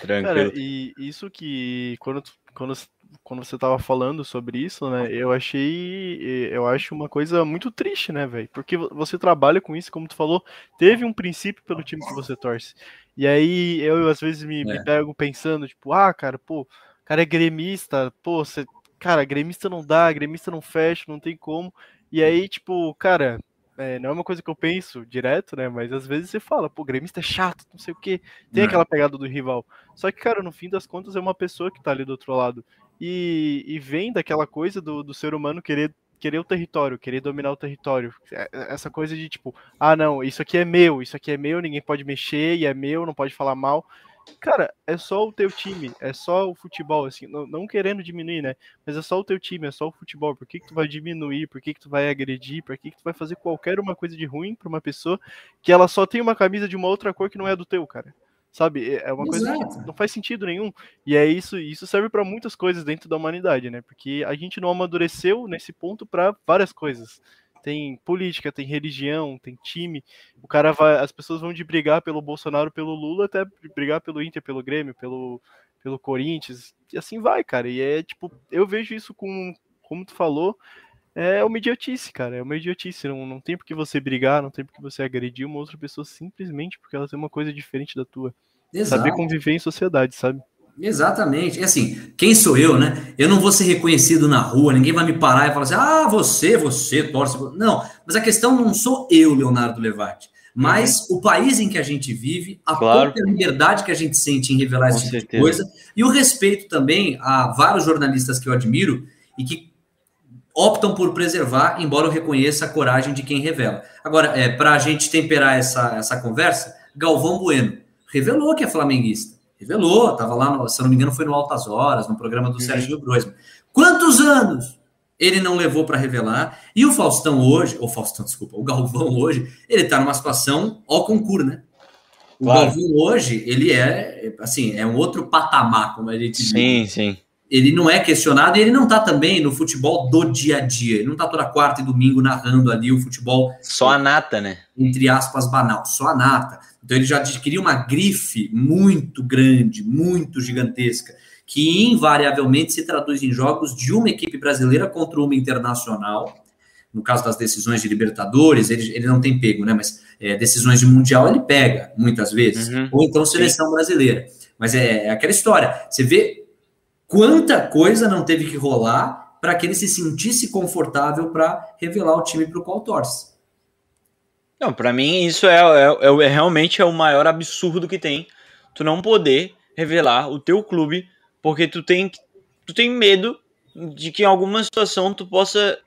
Tranquilo. Cara, e isso que quando, quando quando você tava falando sobre isso, né, eu achei, eu acho uma coisa muito triste, né, velho? Porque você trabalha com isso, como tu falou, teve um princípio pelo time que você torce. E aí eu às vezes me, é. me pego pensando, tipo, ah, cara, pô, cara é gremista, pô, você, cara, gremista não dá, gremista não fecha, não tem como. E aí, tipo, cara, é, não é uma coisa que eu penso direto, né? Mas às vezes você fala, pô, o gremista é chato, não sei o quê. Tem é. aquela pegada do rival. Só que, cara, no fim das contas é uma pessoa que tá ali do outro lado. E, e vem daquela coisa do, do ser humano querer querer o território, querer dominar o território. É, é, essa coisa de tipo, ah, não, isso aqui é meu, isso aqui é meu, ninguém pode mexer e é meu, não pode falar mal. Cara, é só o teu time, é só o futebol, assim, não, não, querendo diminuir, né? Mas é só o teu time, é só o futebol. Por que, que tu vai diminuir? Por que, que tu vai agredir? Por que, que tu vai fazer qualquer uma coisa de ruim pra uma pessoa que ela só tem uma camisa de uma outra cor que não é do teu, cara? Sabe? É, é uma Exato. coisa que não faz sentido nenhum. E é isso, isso serve para muitas coisas dentro da humanidade, né? Porque a gente não amadureceu nesse ponto para várias coisas tem política, tem religião, tem time. O cara vai, as pessoas vão de brigar pelo Bolsonaro, pelo Lula, até brigar pelo Inter, pelo Grêmio, pelo, pelo Corinthians, e assim vai, cara. E é tipo, eu vejo isso com, como tu falou, é uma idiotice, cara. É uma idiotice. Não, não tem por que você brigar, não tem por que você agredir uma outra pessoa simplesmente porque ela tem uma coisa diferente da tua. Exato. Saber conviver em sociedade, sabe? Exatamente. E assim, quem sou eu, né? Eu não vou ser reconhecido na rua, ninguém vai me parar e falar assim: ah, você, você torce. Não, mas a questão não sou eu, Leonardo Levati, mas uhum. o país em que a gente vive, a claro. própria liberdade que a gente sente em revelar esse tipo de coisa, e o respeito também a vários jornalistas que eu admiro e que optam por preservar, embora eu reconheça a coragem de quem revela. Agora, é, para a gente temperar essa, essa conversa, Galvão Bueno revelou que é flamenguista Revelou, estava lá, no, se não me engano, foi no Altas Horas, no programa do uhum. Sérgio Groisman. Quantos anos ele não levou para revelar? E o Faustão hoje, ou Faustão, desculpa, o Galvão hoje, ele está numa situação ao concurso, né? O claro. Galvão hoje, ele é, assim, é um outro patamar, como a gente Sim, diz. sim. Ele não é questionado e ele não está também no futebol do dia a dia. Ele não está toda quarta e domingo narrando ali o futebol. Só a nata, né? Entre aspas, banal. Só a nata. Então ele já adquiriu uma grife muito grande, muito gigantesca, que invariavelmente se traduz em jogos de uma equipe brasileira contra uma internacional. No caso das decisões de Libertadores, ele, ele não tem pego, né? Mas é, decisões de Mundial ele pega, muitas vezes. Uhum. Ou então seleção Sim. brasileira. Mas é, é aquela história. Você vê quanta coisa não teve que rolar para que ele se sentisse confortável para revelar o time para o qual torce. Não, para mim isso é, é, é, é, realmente é o maior absurdo que tem. Tu não poder revelar o teu clube porque tu tem, tu tem medo de que em alguma situação tu possa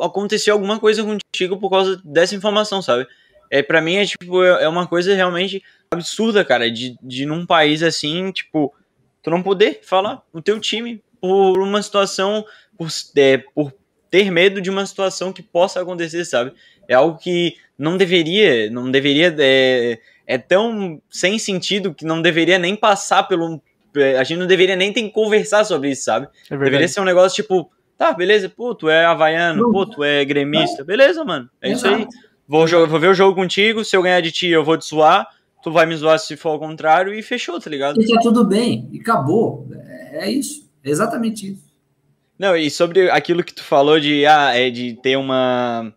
acontecer alguma coisa contigo por causa dessa informação, sabe? É, para mim é tipo, é, é uma coisa realmente absurda, cara, de, de num país assim, tipo, tu não poder falar o teu time por uma situação, por, é, por ter medo de uma situação que possa acontecer, sabe? É algo que não deveria, não deveria, é, é tão sem sentido que não deveria nem passar pelo, é, a gente não deveria nem ter que conversar sobre isso, sabe? É deveria ser um negócio tipo, tá, beleza, pô, tu é havaiano, pô, tu é gremista, beleza, mano, é isso aí. Vou, jogar, vou ver o jogo contigo, se eu ganhar de ti, eu vou te zoar, tu vai me zoar se for ao contrário, e fechou, tá ligado? E tá tudo bem, e acabou. É, é isso, é exatamente isso. Não, e sobre aquilo que tu falou de, ah, é de ter uma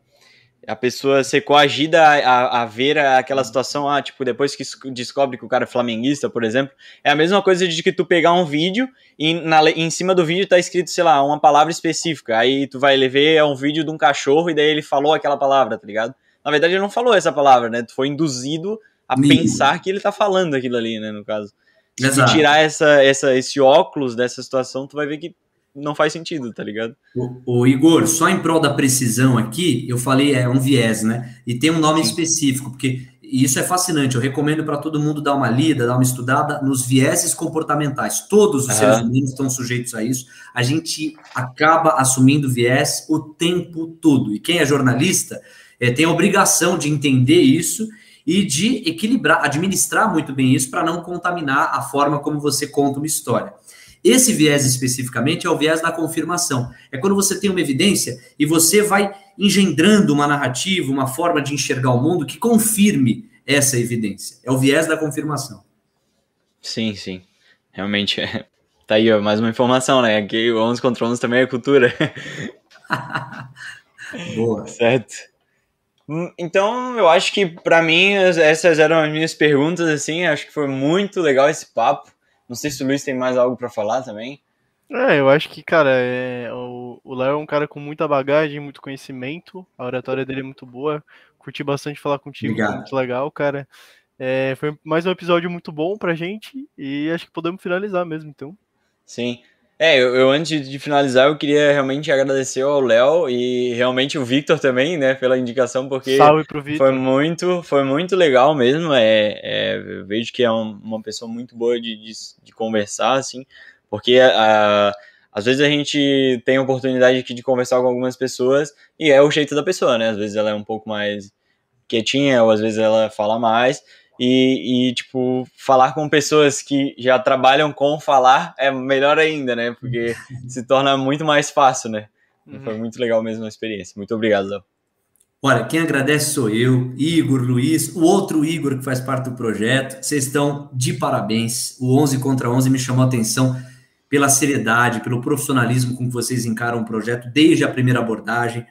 a pessoa ser coagida a, a, ver aquela situação, ah, tipo, depois que descobre que o cara é flamenguista, por exemplo, é a mesma coisa de que tu pegar um vídeo e na, em cima do vídeo tá escrito, sei lá, uma palavra específica, aí tu vai ver é um vídeo de um cachorro e daí ele falou aquela palavra, tá ligado? Na verdade ele não falou essa palavra, né? Tu foi induzido a pensar que ele tá falando aquilo ali, né, no caso. Se tu tirar essa, essa, esse óculos dessa situação, tu vai ver que não faz sentido, tá ligado? O, o, Igor, só em prol da precisão aqui, eu falei é um viés, né? E tem um nome Sim. específico, porque isso é fascinante. Eu recomendo para todo mundo dar uma lida, dar uma estudada nos vieses comportamentais. Todos os uhum. seres humanos estão sujeitos a isso. A gente acaba assumindo viés o tempo todo. E quem é jornalista é, tem a obrigação de entender isso e de equilibrar, administrar muito bem isso para não contaminar a forma como você conta uma história. Esse viés especificamente é o viés da confirmação. É quando você tem uma evidência e você vai engendrando uma narrativa, uma forma de enxergar o mundo que confirme essa evidência. É o viés da confirmação. Sim, sim. Realmente é. Tá aí, ó, mais uma informação, né? Aqui o 11 contra 11 também é cultura. Boa. Certo. Hum, então, eu acho que para mim essas eram as minhas perguntas assim, acho que foi muito legal esse papo. Não sei se o Luiz tem mais algo para falar também. É, eu acho que, cara, é, o Léo é um cara com muita bagagem, muito conhecimento, a oratória dele é muito boa. Curti bastante falar contigo, Obrigado. muito legal, cara. É, foi mais um episódio muito bom pra gente e acho que podemos finalizar mesmo, então. Sim. É, eu, eu, antes de finalizar, eu queria realmente agradecer ao Léo e realmente o Victor também, né, pela indicação, porque Salve pro Victor. foi muito, foi muito legal mesmo. É, é eu vejo que é um, uma pessoa muito boa de, de, de conversar, assim, porque a, às vezes a gente tem a oportunidade aqui de conversar com algumas pessoas e é o jeito da pessoa, né? Às vezes ela é um pouco mais quietinha, ou às vezes ela fala mais. E, e, tipo, falar com pessoas que já trabalham com falar é melhor ainda, né? Porque se torna muito mais fácil, né? Uhum. Foi muito legal mesmo a experiência. Muito obrigado, Léo. Olha, quem agradece sou eu, Igor, Luiz, o outro Igor que faz parte do projeto. Vocês estão de parabéns. O 11 contra 11 me chamou a atenção pela seriedade, pelo profissionalismo com que vocês encaram o projeto desde a primeira abordagem,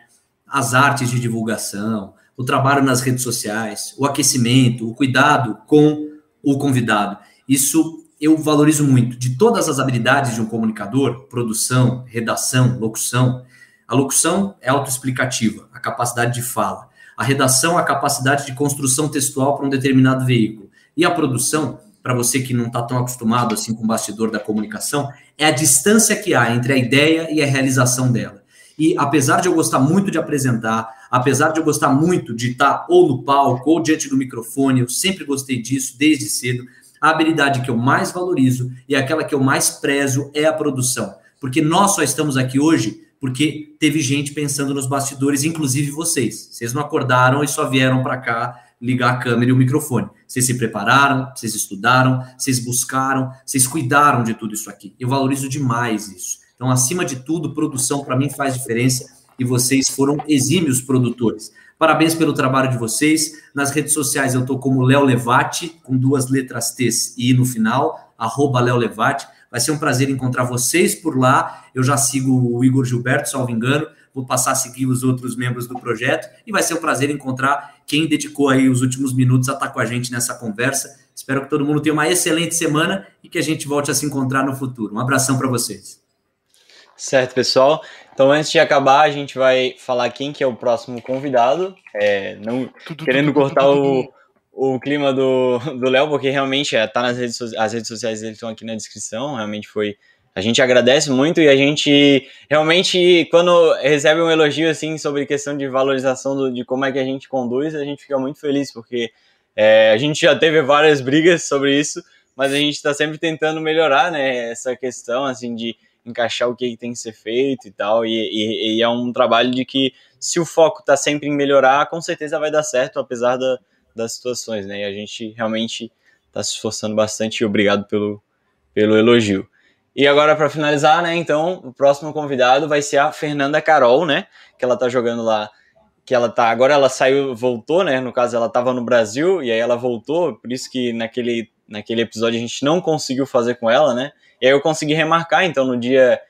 as artes de divulgação, o trabalho nas redes sociais, o aquecimento, o cuidado com o convidado. Isso eu valorizo muito. De todas as habilidades de um comunicador, produção, redação, locução, a locução é autoexplicativa, a capacidade de fala. A redação, a capacidade de construção textual para um determinado veículo. E a produção, para você que não está tão acostumado assim com o bastidor da comunicação, é a distância que há entre a ideia e a realização dela. E apesar de eu gostar muito de apresentar, apesar de eu gostar muito de estar ou no palco ou diante do microfone, eu sempre gostei disso desde cedo. A habilidade que eu mais valorizo e aquela que eu mais prezo é a produção. Porque nós só estamos aqui hoje porque teve gente pensando nos bastidores, inclusive vocês. Vocês não acordaram e só vieram para cá ligar a câmera e o microfone. Vocês se prepararam, vocês estudaram, vocês buscaram, vocês cuidaram de tudo isso aqui. Eu valorizo demais isso. Então, acima de tudo, produção para mim faz diferença e vocês foram exímios produtores. Parabéns pelo trabalho de vocês. Nas redes sociais eu estou como Léo Levati, com duas letras T e no final, arroba Léo Levati. Vai ser um prazer encontrar vocês por lá. Eu já sigo o Igor Gilberto, salvo engano vou passar a seguir os outros membros do projeto e vai ser um prazer encontrar quem dedicou aí os últimos minutos a estar com a gente nessa conversa. Espero que todo mundo tenha uma excelente semana e que a gente volte a se encontrar no futuro. Um abração para vocês. Certo, pessoal. Então, antes de acabar, a gente vai falar quem que é o próximo convidado. É, não querendo cortar o, o clima do Léo, porque realmente é, tá nas redes, as redes sociais dele estão aqui na descrição. Realmente foi a gente agradece muito e a gente realmente, quando recebe um elogio assim sobre questão de valorização do, de como é que a gente conduz, a gente fica muito feliz, porque é, a gente já teve várias brigas sobre isso, mas a gente está sempre tentando melhorar né, essa questão assim de encaixar o que tem que ser feito e tal. E, e, e é um trabalho de que, se o foco está sempre em melhorar, com certeza vai dar certo, apesar da, das situações, né? E a gente realmente está se esforçando bastante e obrigado pelo, pelo elogio. E agora, para finalizar, né? Então, o próximo convidado vai ser a Fernanda Carol, né? Que ela tá jogando lá. Que ela tá. Agora ela saiu, voltou, né? No caso, ela tava no Brasil e aí ela voltou. Por isso que naquele, naquele episódio a gente não conseguiu fazer com ela, né? E aí eu consegui remarcar, então, no dia.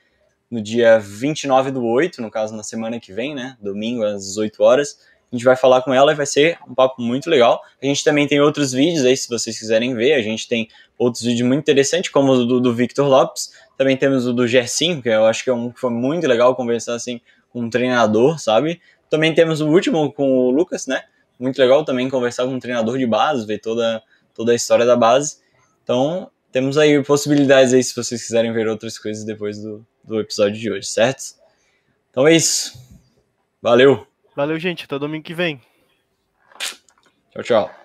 No dia 29 do 8, no caso, na semana que vem, né? Domingo, às 18 horas. A gente vai falar com ela e vai ser um papo muito legal. A gente também tem outros vídeos aí, se vocês quiserem ver. A gente tem outros vídeos muito interessantes, como o do, do Victor Lopes. Também temos o do Gersim, que eu acho que é um que foi muito legal conversar assim com um treinador, sabe? Também temos o último com o Lucas, né? Muito legal também conversar com um treinador de base, ver toda, toda a história da base. Então, temos aí possibilidades aí se vocês quiserem ver outras coisas depois do, do episódio de hoje, certo? Então é isso. Valeu! Valeu, gente. Até domingo que vem. Tchau, tchau.